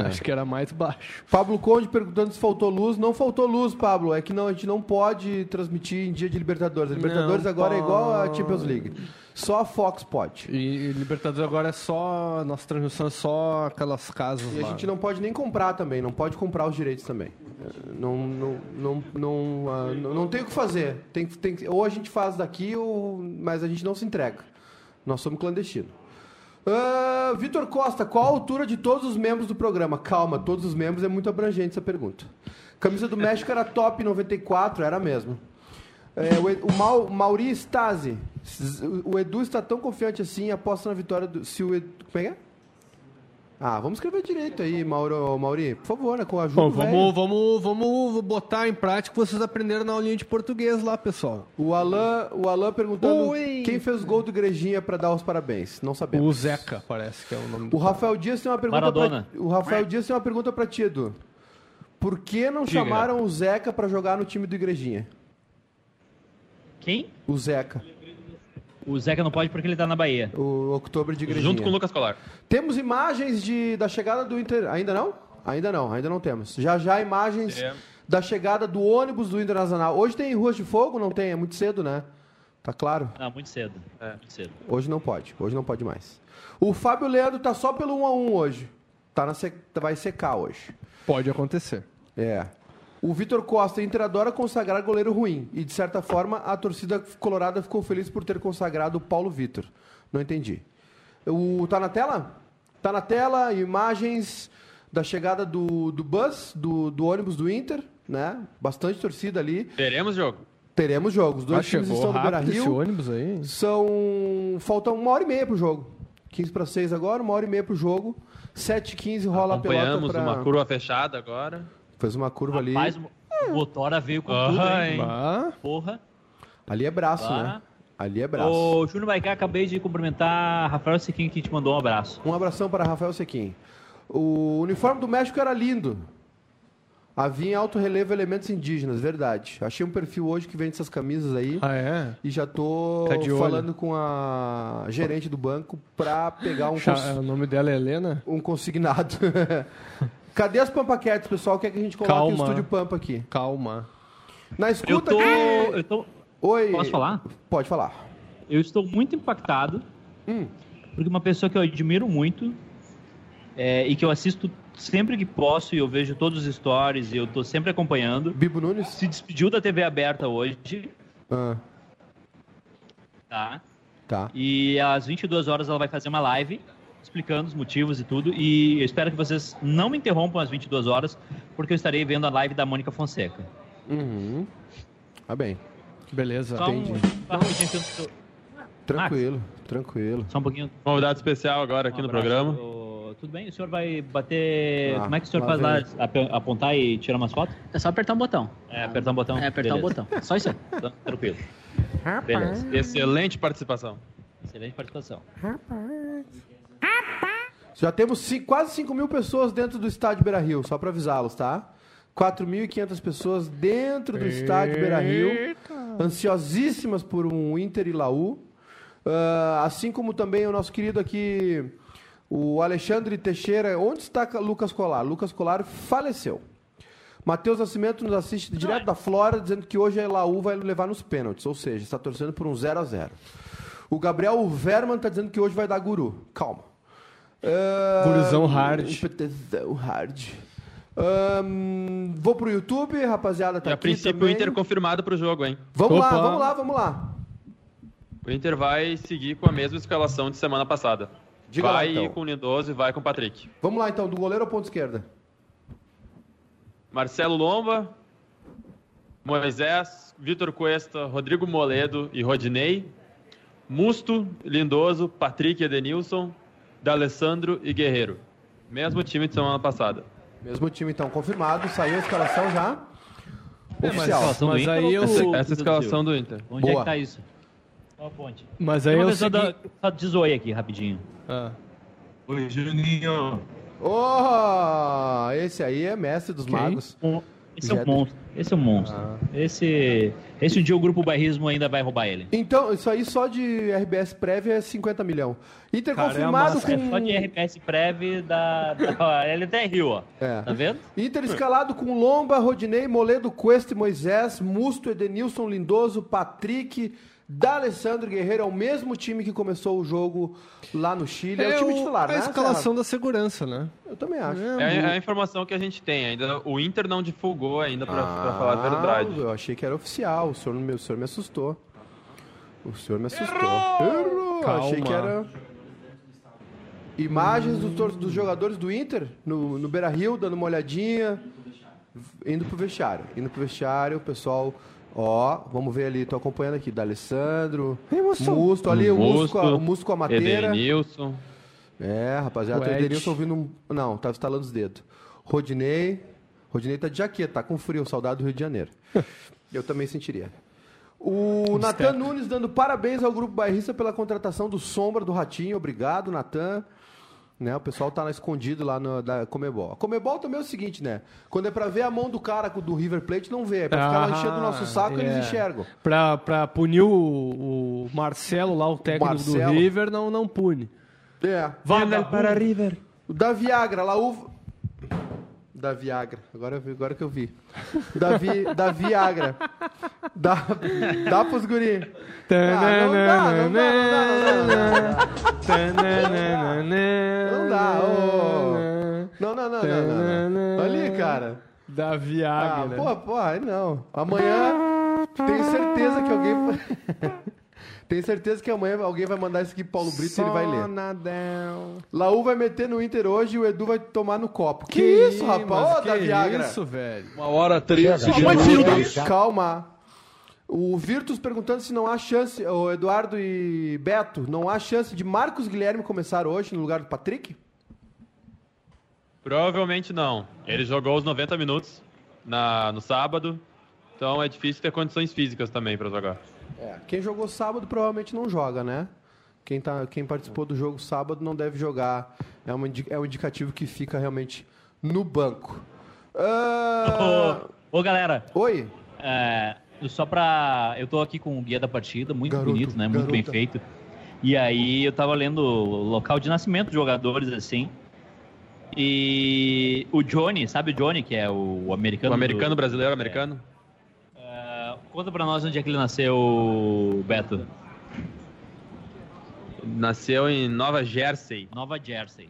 Acho que era mais baixo. Pablo Conde perguntando se faltou luz. Não faltou luz, Pablo. É que não, a gente não pode transmitir em dia de Libertadores. A Libertadores Não agora é igual a. Champions League. Só a Fox pode. E, e Libertadores agora é só. Nossa transmissão é só aquelas casas E a lá. gente não pode nem comprar também. Não pode comprar os direitos também. Não, não, não, não, ah, não, não tem o que fazer. Tem, tem, que- ou a gente faz daqui, ou, mas a gente não se entrega. Nós somos clandestinos. Ah, Vitor Costa, qual a altura de todos os membros do programa? Calma, todos os membros é muito abrangente essa pergunta. Camisa do México era top 94, era mesmo. É, o, o Mau, Mauri Stasi, o Edu está tão confiante assim, aposta na vitória do. Se o Edu, como é que é? Ah, vamos escrever direito aí, Mauro, Mauri. Por favor, né? Com a ajuda Bom, vamos, vamos, vamos botar em prática o que vocês aprenderam na aulinha de português lá, pessoal. O Alan, o Alan perguntando Oi. quem fez o gol do Igrejinha para dar os parabéns. Não O sabemos. Zeca, parece que é o nome O do Rafael Dias tem uma pergunta Maradona. pra, O Rafael Dias tem uma pergunta para ti, Edu. Por que não Diga. chamaram o Zeca para jogar no time do Igrejinha? Quem? O Zeca, O Zeca não pode porque ele tá na Bahia. o outubro de Igrejinha. Junto com o Lucas Colar. Temos imagens de, da chegada do Inter. Ainda não? Ainda não, ainda não temos. Já já imagens Teremos. da chegada do ônibus do Internacional. Hoje tem ruas de fogo? Não tem? É muito cedo, né? Tá claro? Não, muito cedo. É. Muito cedo. Hoje não pode. Hoje não pode mais. O Fábio Leandro tá só pelo 1 a 1 hoje. Tá na sec- Vai secar hoje. Pode acontecer. É. O Vitor Costa, Inter adora consagrar goleiro ruim. E, de certa forma, a torcida colorada ficou feliz por ter consagrado o Paulo Vitor. Não entendi. O, tá na tela? Tá na tela, imagens da chegada do, do bus, do, do ônibus do Inter, né? Bastante torcida ali. Teremos jogo. Teremos jogos. Dois Ah, times chegou estão no rápido esse Beira-Rio. ônibus aí. São... Faltam uma hora e meia pro jogo. 15 para 6 agora, uma hora e meia pro jogo. 7 15 rola a pelota Acompanhamos pra... uma curva fechada agora. Fez uma curva ali. Rapaz, o Motora veio com Aham, tudo, hein? hein? Ah, Porra. Ali é braço, Ah. né? Ali é braço. Ô, Júnior Baicá, acabei de cumprimentar Rafael Sequim, que te mandou um abraço. Um abração para Rafael Sequim. O uniforme do México era lindo. Havia em alto relevo elementos indígenas, verdade. Achei um perfil hoje que vende essas camisas aí. ah é? E já tô Tá de olho. falando com a gerente do banco para pegar um, cons- O nome dela é Helena? um consignado. Cadê as Pampaquetes, pessoal? Quer que a gente coloque o Calma. estúdio Pampa aqui? Calma. Na Eu escuta tô. aqui. Eu tô. Oi. Posso falar? Pode falar. Eu estou muito impactado. Hum. Porque uma pessoa que eu admiro muito é, e que eu assisto sempre que posso e eu vejo todos os stories e eu tô sempre acompanhando. Bibo Nunes? Se despediu da TV aberta hoje, Ah, tá? tá. E às 22 horas ela vai fazer uma live explicando os motivos e tudo. E eu espero que vocês não me interrompam às 22 horas, porque eu estarei vendo a live da Mônica Fonseca. Uhum. Tá bem. Beleza. Só um, entendi. rapidinho, que eu- Tranquilo, tranquilo. só um pouquinho. Convidado especial agora aqui Um no programa. Tudo bem? O senhor vai bater. Ah, Como é que o senhor lá faz lá? Apontar e tirar umas fotos? É só apertar um botão. É, apertar um botão. É apertar Beleza. um botão. Só isso aí. Então, tranquilo. Beleza. Excelente participação. Excelente participação. Já temos ci- quase 5 mil pessoas dentro do estádio Beira Rio, só para avisá-los, tá? 4.500 pessoas dentro do estádio Beira Rio, ansiosíssimas por um Inter e Laú. Ah, assim como também o nosso querido aqui, o Alexandre Teixeira. Onde está Lucas Colar? Lucas Colar faleceu. Matheus Nascimento nos assiste direto da Flora, dizendo que hoje a Laú vai levar nos pênaltis, ou seja, está torcendo por um 0 a 0 O Gabriel Verman está dizendo que hoje vai dar guru. Calma. Ah, Guruzão hard. PTzão hard. Ahn, vou pro YouTube, rapaziada, tá e a aqui princípio também. o Inter confirmado pro jogo, hein? Vamos lá, Opa. vamos lá, vamos lá. O Inter vai seguir com a mesma escalação de semana passada. Diga lá, vai então. com o Lindoso e vai com o Patrick. Vamos lá então, do goleiro ao ponto esquerda. Marcelo Lomba, Moisés, Vitor Cuesta, Rodrigo Moledo e Rodinei. Musto, Lindoso, Patrick Edenilson, D'Alessandro e Guerreiro. Mesmo time de semana passada. Mesmo time então confirmado, saiu a escalação já. É, Oficial. escalação do mas Inter aí ou eu- Essa, essa é escalação do Inter. Onde é Boa. que tá isso? Qual a ponte? Mas aí eu segui... da, só diz oi aqui, rapidinho. Ah. Oi, Juninho. Oh, esse aí é mestre dos Quem? magos. Um- Esse é um monstro. Esse é um monstro. Esse, esse um dia o grupo bairrismo ainda vai roubar ele. Então, isso aí só de RBS prévia é 50 milhão. Inter Cara, é a confirmado. É com. só de RPS Prev da, da LT Rio, ó. É. Tá vendo? Inter escalado com Lomba, Rodinei, Moledo, Cuesta e Moisés, Musto, Edenilson, Lindoso, Patrick, D'Alessandro Guerreiro é o mesmo time que começou o jogo lá no Chile. É, o time titular, a né? escalação da segurança, né? Eu também acho. É, a- é a informação que a gente tem. Ainda o Inter não divulgou ainda pra, pra Ah, falar a verdade. Eu achei que era oficial. O senhor, o senhor me assustou. O senhor me assustou. Errou! Calma. Achei que era. Imagens dos, tor- dos jogadores do Inter no, no Beira Rio, dando uma olhadinha, indo pro vestiário. Indo pro vestiário, o pessoal. Ó, vamos ver ali, tô acompanhando aqui. D'Alessandro, Musto, ali, o Musto, a- o Musto com a mateira. Edenilson. É, rapaziada, O o Ed. Edenilson ouvindo um... Não, tava estalando os dedos. Rodinei. Rodinei tá de jaqueta, tá com frio, saudade do Rio de Janeiro. Eu também sentiria. O Natan Nunes dando parabéns ao Grupo Bairrista pela contratação do Sombra do Ratinho. Obrigado, Natan. Né, o pessoal tá lá escondido lá no, da Comebol. A Comebol também é o seguinte, né? Quando é pra ver a mão do cara do River Plate, não vê. É pra ficar lá Ah, enchendo o nosso saco, é. eles enxergam. Pra, pra punir o, o Marcelo lá, o técnico Marcelo. do River, não, não pune. É. para River. O da Viagra, lá o. Da Viagra, agora, vi- agora que eu vi. Da, vi, da Viagra. Dá, dá pros guri. Ah, não dá, não dá, não dá, não dá, não dá. Não dá, ô. Não, não, não, não, não, não. Ali, cara. Da Ah, Viagra. pô, pô, aí não. Amanhã, tenho certeza que alguém... Tenho certeza que amanhã alguém vai mandar isso aqui pro Paulo Brito e ele vai ler. Laú vai meter no Inter hoje e o Edu vai tomar no copo. Que, isso, rapaz? Ô, da Viagra. isso, velho? Uma hora treze de Calma. O Virtus perguntando se não há chance, o Eduardo e Beto, não há chance de Marcos Guilherme começar hoje no lugar do Patrick? Provavelmente não. Ele jogou os 90 minutos na, no sábado. Então é difícil ter condições físicas também pra jogar. É, quem jogou sábado provavelmente não joga, né? Quem, tá, quem participou do jogo sábado não deve jogar. É, uma, é um indicativo que fica realmente no banco. Ah, Ô, ô, galera, Oi? é, só pra. Eu tô aqui com o guia da partida, muito Garoto, bonito, né? Muito bem feito. E aí eu tava lendo o local de nascimento de jogadores, assim. E o Johnny, sabe o Johnny, que é o O americano? americano, do- brasileiro, americano? Ah, conta pra nós onde é que ele nasceu, Beto. Nasceu em Nova Jersey. Nova Jersey.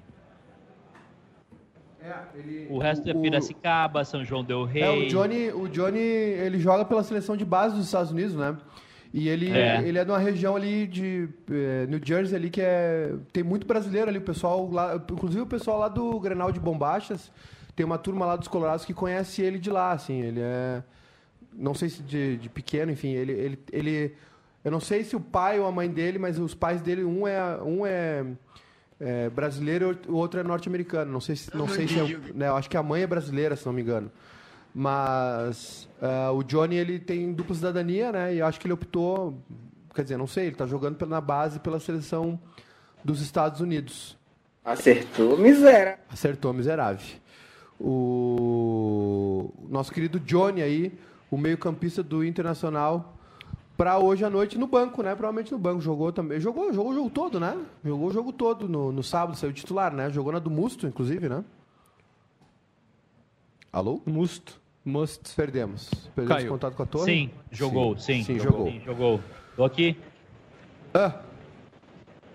É, ele, O resto é o- Piracicaba, São João Del Rey. É, o Johnny, o Johnny, ele joga pela seleção de base dos Estados Unidos, né? E ele É. ele é de uma região ali de eh, New Jersey ali que é tem muito brasileiro ali, o pessoal lá, inclusive o pessoal lá do Grenal de Bombachas, tem uma turma lá dos Colorados que conhece ele de lá, assim, ele é não sei se de, de pequeno, enfim, ele, ele ele eu não sei se o pai ou a mãe dele, mas os pais dele um é um é é, brasileiro e o outro é norte-americano. Não sei se, não sei se é, né, eu acho que a mãe é brasileira, se não me engano. Mas ah, o Johnny ele tem dupla cidadania, né? E eu acho que ele optou, quer dizer, não sei, ele tá jogando na base pela seleção dos Estados Unidos. Acertou, miséria. Acertou, miserável. O nosso querido Johnny aí, o meio-campista do Internacional, para hoje à noite no banco, né? Provavelmente no banco. Jogou também. Jogou, jogou o jogo todo, né? Jogou o jogo todo no, no sábado, saiu titular, né? Jogou na do Musto, inclusive, né? Alô? Musto. Must. Perdemos. Perdemos Caiu. contato com a torre? Sim, jogou, sim. Sim, jogou. Sim, jogou. Tô aqui. Ah,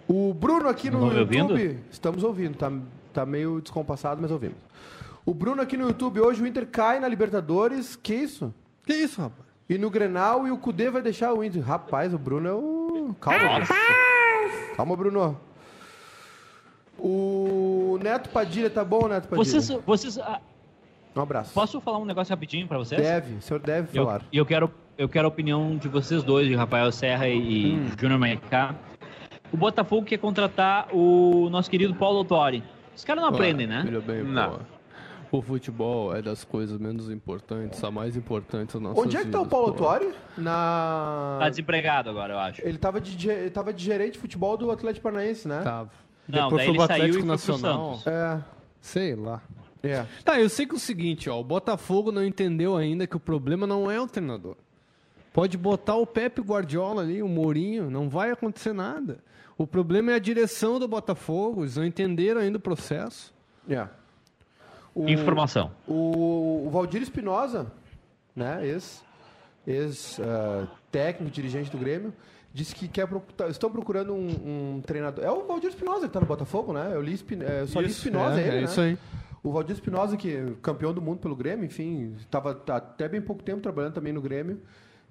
o Bruno aqui no Não me YouTube. ouvindo? Estamos ouvindo, tá, tá meio descompassado, mas ouvimos. O Bruno aqui no YouTube, hoje o Inter cai na Libertadores. Que isso? Que isso, rapaz? E no Grenal e o Cudê vai deixar o Inter. Rapaz, o Bruno é o. Calma, Bruno. Calma, Bruno. O Neto Padilha, tá bom, Neto Padilha? Vocês, vocês, ah, Um abraço. posso falar um negócio rapidinho pra vocês? Deve, o senhor deve Eu, falar. eu quero, eu quero a opinião de vocês dois, de Rafael Serra e Hum. Júnior Maicá. O Botafogo quer contratar o nosso querido Paulo Autori. Os caras não aprendem, né? Bem, Não. pô. O futebol é das coisas menos importantes, a mais importante das nossas Onde é que tá o vidas, Paulo pô. Autori? Na. Tá desempregado agora, eu acho. Ele tava de, ele tava de gerente de futebol do Atlético Paranaense, né? Tava. Não, Depois daí foi saiu Atlético e foi pro Nacional. É. Sei lá. É. Tá, eu sei que é o seguinte, ó, o Botafogo não entendeu ainda que o problema não é o treinador. Pode botar o Pepe Guardiola ali, o Mourinho, não vai acontecer nada. O problema é a direção do Botafogo, eles não entenderam ainda o processo. É. O, Informação. O, o Valdir Espinosa, né, ex, ex ah, técnico, dirigente do Grêmio, disse que quer, tá- estão procurando um, um treinador. É o Valdir Espinosa que tá no Botafogo, né? Eu, li Espin- é, eu só li Espinosa, é, ele, é né? isso aí. O Valdir Espinosa, que é campeão do mundo pelo Grêmio, enfim, estava até bem pouco tempo trabalhando também no Grêmio.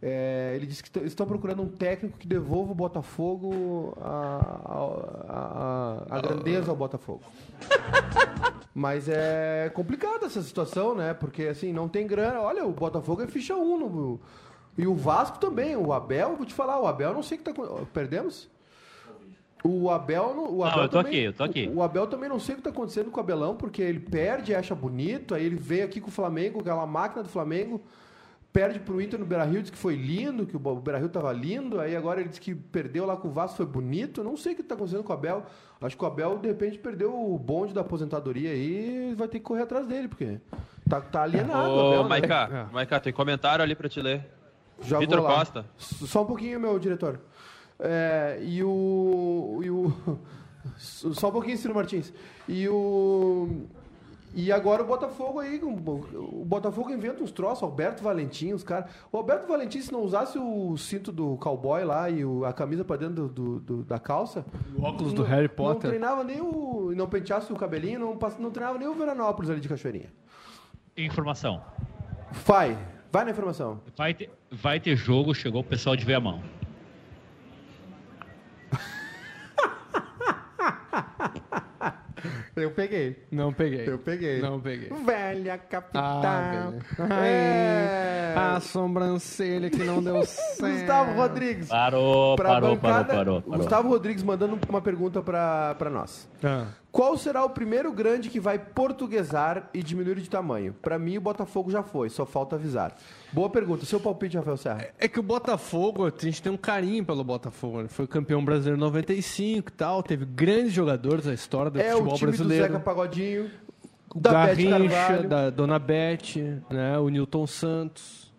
É, ele disse que estão procurando um técnico que devolva o Botafogo a, a- a- a grandeza ao Botafogo. Mas é complicada essa situação, né? Porque assim, não tem grana. Olha, o Botafogo é ficha 1. no- e o Vasco também. O Abel, vou te falar, o Abel não sei o que tá. acon- Perdemos? O Abel, não- o Abel eu tô também- aqui, eu tô aqui. O, Abel também não sei o que está acontecendo com o Abelão, porque ele perde, acha bonito, aí ele veio aqui com o Flamengo, aquela máquina do Flamengo, perde pro Inter no Beira-Rio, diz que foi lindo, que o o Beira-Rio tava lindo, aí agora ele diz que perdeu lá com o Vasco, foi bonito, não sei o que está acontecendo com o Abel. Acho que o Abel, de repente, perdeu o bonde da aposentadoria aí e vai ter que correr atrás dele, porque tá, tá alienado o Ô, Abel, né? Maiká, Maiká, tem comentário ali pra te ler. Já Vitor vou lá. Costa. Só um pouquinho, meu diretor. É, e o. E o só um pouquinho, Ciro Martins. E o. E agora o Botafogo aí, o Botafogo inventa uns troços, Alberto Valentim, os caras. O Alberto Valentim, se não usasse o cinto do cowboy lá e o- a camisa pra dentro do, do- do- da calça. O óculos do não- Harry Não Potter. treinava nem o. Não penteasse o cabelinho, não, não treinava nem o Veranópolis ali de Cachoeirinha. Informação. Vai, vai na informação. Vai ter, vai ter jogo, chegou o pessoal de ver a mão. Eu peguei. Não peguei. Eu peguei. Não peguei. Velha capital. Ah. É. A sobrancelha que não deu certo. Gustavo Rodrigues. Parou, parou, bancada, parou, parou, parou. Gustavo Rodrigues mandando uma pergunta pra pra nós. Ah. Qual será o primeiro grande que vai portuguesar e diminuir de tamanho? Pra mim, o Botafogo já foi, só falta avisar. Boa pergunta. Seu palpite, Rafael Serra? É que o Botafogo, a gente tem um carinho pelo Botafogo. Ele foi campeão brasileiro em 95 e tal. Teve grandes jogadores da história do É o futebol time do brasileiro. Zeca Pagodinho, o da Garrincha, da Dona Bete, né? o Newton Santos,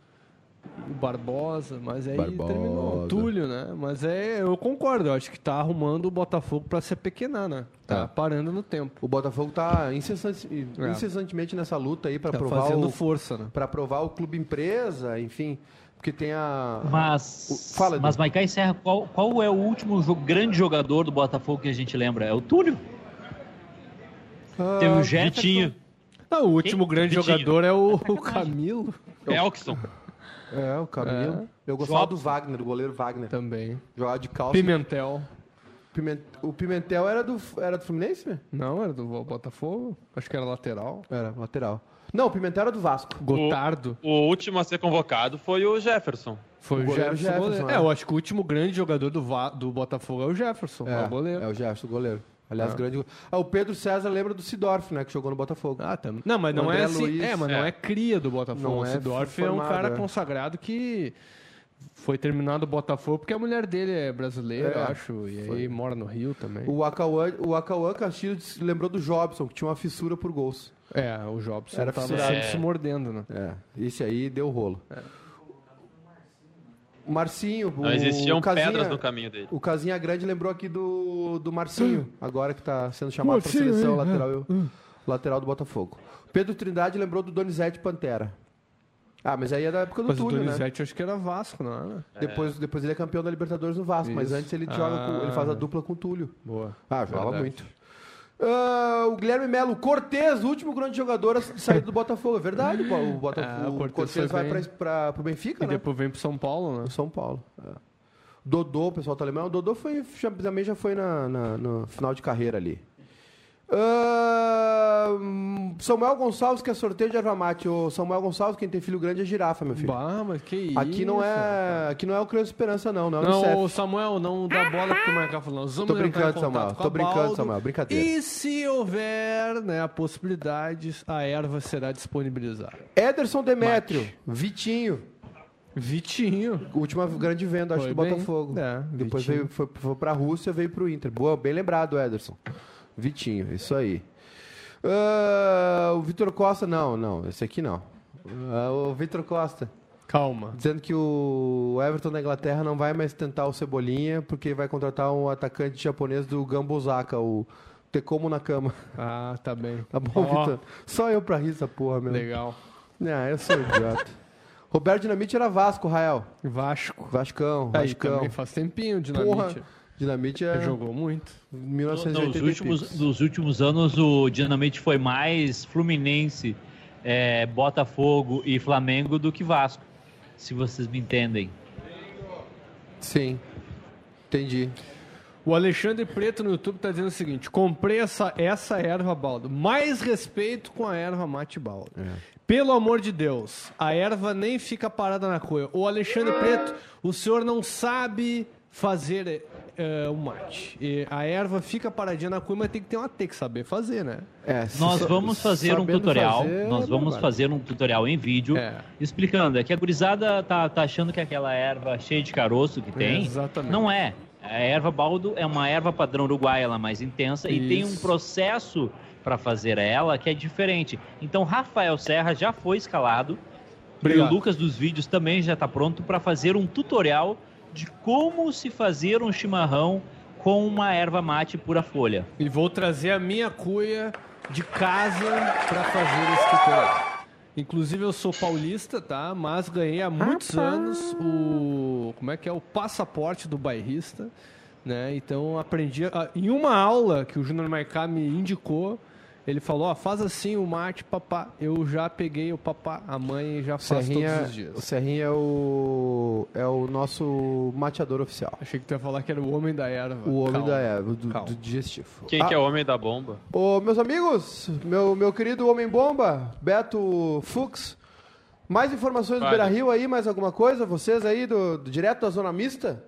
o Barbosa, mas aí Barbosa. terminou. O Túlio, né? Mas é, eu concordo, eu acho que tá arrumando o Botafogo pra se apequenar, né? Tá É. parando no tempo. O Botafogo tá incessante- É. incessantemente nessa luta aí pra Tá provar fazendo o força, né? para provar o clube empresa, enfim, porque tem a Mas, O- fala, mas. Maicá Serra, qual, qual é o último jo- grande jogador do Botafogo que a gente lembra? É o Túlio. Ah, Teve o Jefferson. Vitinho. Não, o último grande Vitinho. jogador é o, o Camilo Elkson. É, o Camilo. É. Eu gostava Jobson. do Wagner, do goleiro Wagner. também. Jogava de calça. Pimentel. Pimen- O Pimentel era do, era do Fluminense? né? Não, era do Botafogo. Acho que era lateral. Era, lateral. Não, o Pimentel era do Vasco. Gotardo. O último a ser convocado foi o Jefferson. Foi O o Jefferson. Jefferson, goleiro. é. É, eu acho que o último grande jogador do, Va- do Botafogo é o Jefferson, é, o goleiro. é o Jefferson, o goleiro. Aliás, É. grande. Ah, o Pedro César lembra do Sidorf, né? Que jogou no Botafogo. Ah, também. Não, mas O não André é assim. Luiz, é, mas não é. é cria do Botafogo. Não o é Sidorf é um formado, cara é. consagrado que foi terminado o Botafogo porque a mulher dele é brasileira, É, eu acho. E aí mora no Rio também. O Acauã, o Acauã Castilho se lembrou do Jobson, que tinha uma fissura por gols. É, o Jobson Era tava fissurado. sempre se mordendo, né? É, esse aí deu rolo. O Marcinho, Não o existiam Casinha- pedras no caminho dele. O Casinha Grande lembrou aqui do, do Marcinho, agora que está sendo chamado para seleção é, lateral, lateral do Botafogo. Pedro Trindade lembrou do Donizete Pantera. Ah, mas aí é da época do Mas o Túlio, né? Donizete eu acho que era Vasco, não era? Depois, depois ele é campeão da Libertadores no Vasco, mas Isso. antes ele joga com- ele faz a Ah. dupla com o Túlio. Boa. Ah, jogava Verdade. muito. Ah, o Guilherme Melo, Cortez, o último grande jogador a sair do Botafogo. É verdade, o, Botafogo, É, o Cortez vai bem. para o Benfica, E né? depois vem pro São Paulo, né? São Paulo. é. Dodô, o pessoal tá lembrando. O Dodô foi, já- também já foi na, na- no final de carreira ali. Samuel Gonçalves, que é sorteio de erva mate. Ô, Samuel Gonçalves, quem tem filho grande é girafa, meu filho. Bah, mas que isso. Aqui não é, aqui não é o Criança Esperança, não. Não, é o Não, ô, Samuel, não dá bola pro Marcar falando. Vamos Tô brincando, Samuel. Tô brincando, Baldo. Samuel. Brincadeira. E se houver né, a possibilidade, a erva será disponibilizada. Ederson Demétrio, Vitinho. Vitinho. Última grande venda, acho, Foi do bem. Botafogo. É, Depois Vitinho. veio, foi, foi pra Rússia, veio pro Inter. Boa, bem lembrado, Ederson. Vitinho, isso aí. Ah, o Vitor Costa, não, não, esse aqui não. Ah, o Vitor Costa, Calma. dizendo que o Everton da Inglaterra não vai mais tentar o Cebolinha, porque vai contratar um atacante japonês do Gambosaka, o Tekomo Nakama. Ah, tá bem. Tá bom, Ó, Vitor? Só eu pra rir essa porra, meu. Legal. Não, eu sou idiota. Roberto Dinamite era Vasco, Rael. Vasco. Vascão, Aí Vascão. também faz tempinho, Dinamite. Porra, Dinamite é... Jogou muito. Nos 1980 últimos, nos últimos anos, o Dinamite foi mais Fluminense, é, Botafogo e Flamengo do que Vasco, se vocês me entendem. Sim. Entendi. O Alexandre Preto no YouTube tá dizendo o seguinte: comprei essa, essa erva baldo. Mais respeito com a erva mate baldo. Pelo amor de Deus, a erva nem fica parada na coia. O Alexandre Preto, o senhor não sabe fazer eh, o mate. E a erva fica paradinha na cuia, mas tem que ter uma tem que saber fazer, né? É, Nós sa- vamos fazer um tutorial, fazer, nós é vamos fazer um tutorial em vídeo É. explicando. É que a gurizada tá, tá achando que aquela erva cheia de caroço que tem, Exatamente. não é. A erva baldo é uma erva padrão uruguaia, ela é mais intensa e tem um Isso. processo para fazer ela que é diferente. Então, Rafael Serra já foi escalado e Obrigado. o Lucas dos vídeos também já está pronto para fazer um tutorial de como se fazer um chimarrão com uma erva mate pura folha. E vou trazer a minha cuia de casa para fazer esse tutorial. Inclusive eu sou paulista, tá? Mas ganhei há muitos anos o como é que é o passaporte do bairrista, né? Então aprendi a- em uma aula que o Júnior Maicá me indicou, ele falou, ó, faz assim o mate, papá. Eu já peguei o papá, a mãe já faz Serrinha, todos os o dias. Serrinha é o, é o nosso mateador oficial. Achei que tu ia falar que era o homem da erva. O homem Calma. da erva, do, Calma. do digestivo. Quem Ah, que é o homem da bomba? Ô, meus amigos, meu, meu querido Homem-Bomba, Beto Fux, mais informações do Vale. Beira Rio aí, mais alguma coisa? Vocês aí, do, do- direto da Zona Mista?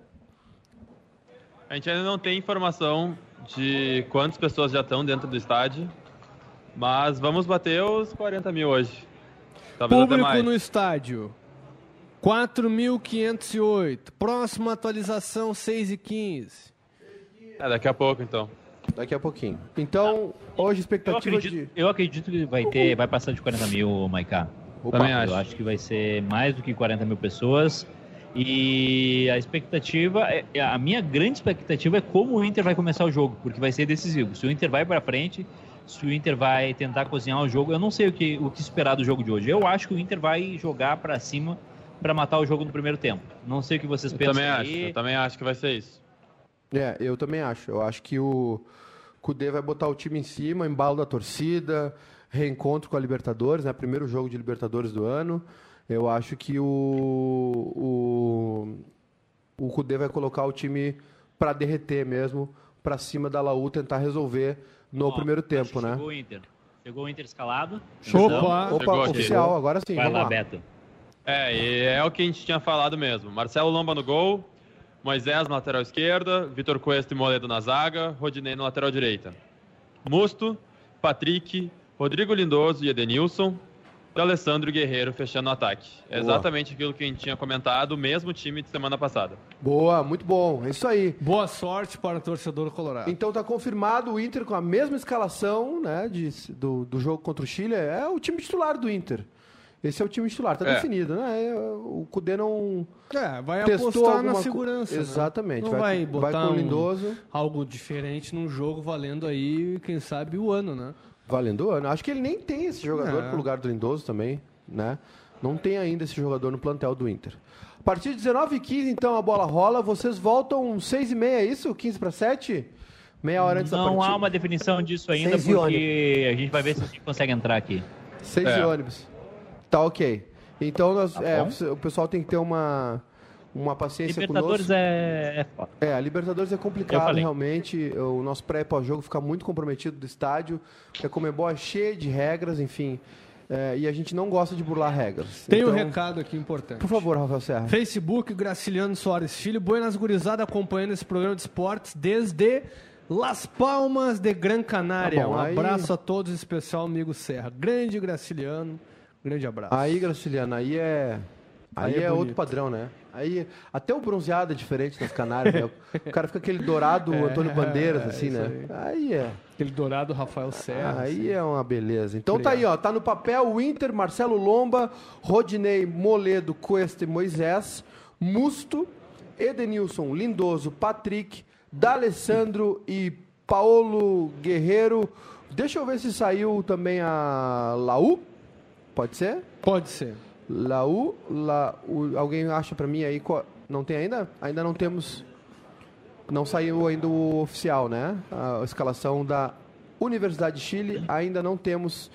A gente ainda não tem informação de quantas pessoas já estão dentro do estádio, mas vamos bater os 40 mil hoje. Talvez até Público mais. no estádio. 4.508. Próxima atualização, 6 e 15. É, daqui a pouco então. Daqui a pouquinho. Então, hoje Eu expectativa acredito, de... eu acredito que vai ter, vai passar de 40 mil, Maiká. Opa, Também Eu acho. acho que vai ser mais do que 40 mil pessoas. E a expectativa, é- a minha grande expectativa é como o Inter vai começar o jogo, porque vai ser decisivo. Se o Inter vai para frente, se o Inter vai tentar cozinhar o jogo, eu não sei o que, o que esperar do jogo de hoje. Eu acho que o Inter vai jogar para cima para matar o jogo no primeiro tempo. Não sei o que vocês Eu pensam também acho, eu também acho que vai ser isso. É, eu também acho. Eu acho que o Cudê vai botar o time em cima, embalo da torcida, reencontro com a Libertadores, né? Primeiro jogo de Libertadores do ano. Eu acho que o o, o Cudê vai colocar o time para derreter mesmo, para cima da Laú tentar resolver no Ó, primeiro tempo, né? Chegou o Inter. Chegou o Inter escalado. Opa! Opa, aqui. oficial, agora sim. Vai vamos lá, lá. Beto. É, e é o que a gente tinha falado mesmo. Marcelo Lomba no gol, Moisés na lateral esquerda, Vitor Cuesta e Moledo na zaga, Rodinei na lateral direita. Musto, Patrick, Rodrigo Lindoso e Edenilson, e Alessandro Guerreiro fechando o ataque. É Boa. exatamente aquilo que a gente tinha comentado, o mesmo time de semana passada. Boa, muito bom. É isso aí. Boa sorte para o torcedor colorado. Então tá confirmado o Inter com a mesma escalação né, de, do, do jogo contra o Chile. É o time titular do Inter. Esse é o time titular, tá É. definido, né? É, O Cudê não É, vai testou apostar alguma na co- segurança. né? Exatamente. Não vai, vai, vai botar com o um- Lindoso, algo diferente num jogo valendo aí, quem sabe, o ano, né? Valendo ano. Acho que ele nem tem esse jogador É. pro lugar do Lindoso também, né? Não tem ainda esse jogador no plantel do Inter. A partir de 19h15, então, a bola rola. Vocês voltam 6h30, é isso? 15 para 7? Meia hora antes da Não partida. há uma definição disso ainda, Seis porque a gente vai ver se a gente consegue entrar aqui. Seis É. de ônibus. Tá ok. Então nós, Tá é, o pessoal tem que ter uma, uma paciência Libertadores conosco. é, é foda. É, a Libertadores é complicado realmente. O nosso pré e pós-jogo fica muito comprometido do estádio. porque A Comebol é cheia de regras, enfim. é, e a gente não gosta de burlar regras. Tem um Então, recado aqui importante. Por favor, Rafael Serra. Facebook, Graciliano Soares Filho, Buenas Gurizada acompanhando esse programa de esportes desde Las Palmas de Gran Canária. Tá bom, um aí- abraço a todos, em especial amigo Serra. Grande Graciliano, grande abraço. Aí, Graciliano, aí é. Aí, Aí é é, outro padrão, né? Aí, até o bronzeado é diferente das Canárias. né? O cara fica aquele dourado Antônio Bandeiras, é assim, né? Aí é. Aquele dourado Rafael Serra. Aí assim. é uma beleza. Então tá aí, ó. Tá no papel o Inter, Marcelo Lomba, Rodinei, Moledo, Cuesta e Moisés, Musto, Edenilson, Lindoso, Patrick, D'Alessandro e Paulo Guerreiro. Deixa eu ver se saiu também a Laú. Pode ser? Pode ser. Laú, La, o- alguém acha pra mim aí? Não tem ainda? Ainda não temos. Não saiu ainda o oficial, né? A escalação da Universidade de Chile. Ainda não temos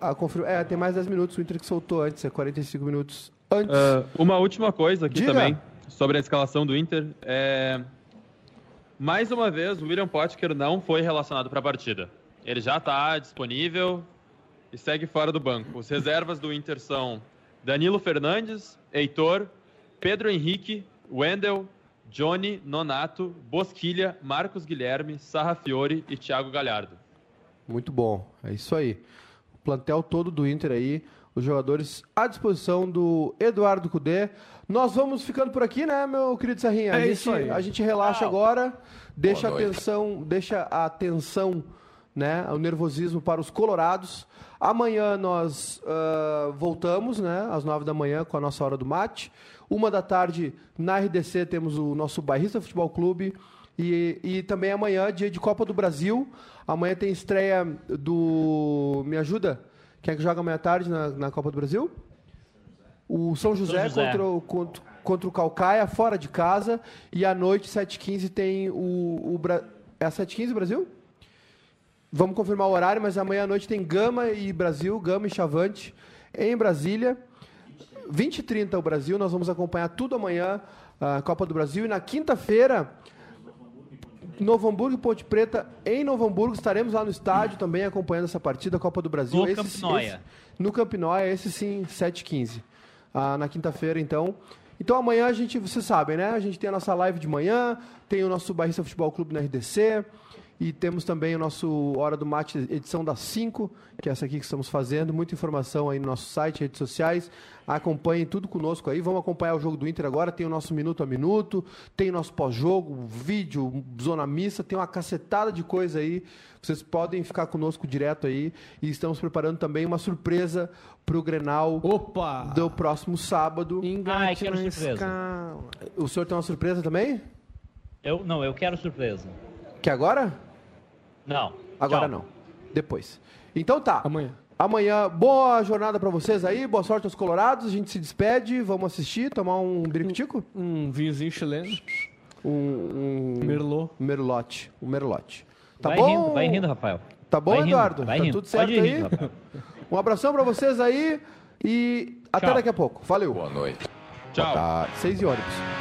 a, a É, tem mais 10 minutos. O Inter que soltou antes, é 45 minutos antes. Ah, uma última coisa aqui Diga. também, sobre a escalação do Inter. É... Mais uma vez, o William Potker não foi relacionado para a partida. Ele já está disponível e segue fora do banco. Os reservas do Inter são Danilo Fernandes, Heitor, Pedro Henrique, Wendel, Johnny, Nonato, Bosquilha, Marcos Guilherme, Sarrafiore e Thiago Galhardo. Muito bom, é isso aí. O plantel todo do Inter aí, os jogadores à disposição do Eduardo Cudê. Nós vamos ficando por aqui, né, meu querido Serrinha? A É gente, isso aí. A gente relaxa agora, deixa a Boa noite. atenção, deixa a atenção, né, o nervosismo para os colorados. Amanhã nós ah, voltamos, né, às nove da manhã com a nossa hora do mate. Uma da tarde na RDC temos o nosso Bairrista Futebol Clube. E, e também amanhã, dia de Copa do Brasil. Amanhã tem estreia do. Me ajuda? Quem é que joga amanhã à tarde na, na Copa do Brasil? O São José, São José. Contra, o, contra, contra o Calcaia, fora de casa. E à noite, 7h15, tem o. o Bra... É 7h15 Brasil? Vamos confirmar o horário, mas amanhã à noite tem Gama e Brasil, Gama e Chavante em Brasília. 20 e 30 o Brasil, nós vamos acompanhar tudo amanhã, a Copa do Brasil. E na quinta-feira, Novo Hamburgo e Ponte Preta em Novo Hamburgo. Estaremos lá no estádio também acompanhando essa partida, Copa do Brasil. No Esse- esse- no Camp Noia, esse sim, 7h15. Ah, na quinta-feira, então. Então amanhã a gente, vocês sabem, né? A gente tem a nossa live de manhã, tem o nosso Barrista Futebol Clube na RDC. E temos também o nosso Hora do Mate, edição das 5, que é essa aqui que estamos fazendo. Muita informação aí no nosso site, redes sociais. Acompanhem tudo conosco aí. Vamos acompanhar o jogo do Inter agora. Tem o nosso Minuto a Minuto, tem o nosso pós-jogo, vídeo, Zona Missa, tem uma cacetada de coisa aí. Vocês podem ficar conosco direto aí. E estamos preparando também uma surpresa para o Grenal Opa! do próximo sábado. Ai, quero na surpresa. O senhor tem uma surpresa também? Eu, não, eu quero surpresa. Que agora? Não. Agora Tchau. não. Depois. Então tá. Amanhã. Amanhã, boa jornada pra vocês aí, boa sorte aos colorados. A gente se despede, vamos assistir, tomar um biricutico? Um vinhozinho chileno. Um, um Merlot. merlote. Um merlote. Tá vai bom? rindo, vai rindo, Rafael. Tá bom, Vai rindo, Eduardo? vai tá rindo. tudo certo Pode aí? rindo. Um abração pra vocês aí e até Tchau. daqui a pouco. Valeu. Boa noite. Tchau. Tá, seis e ônibus.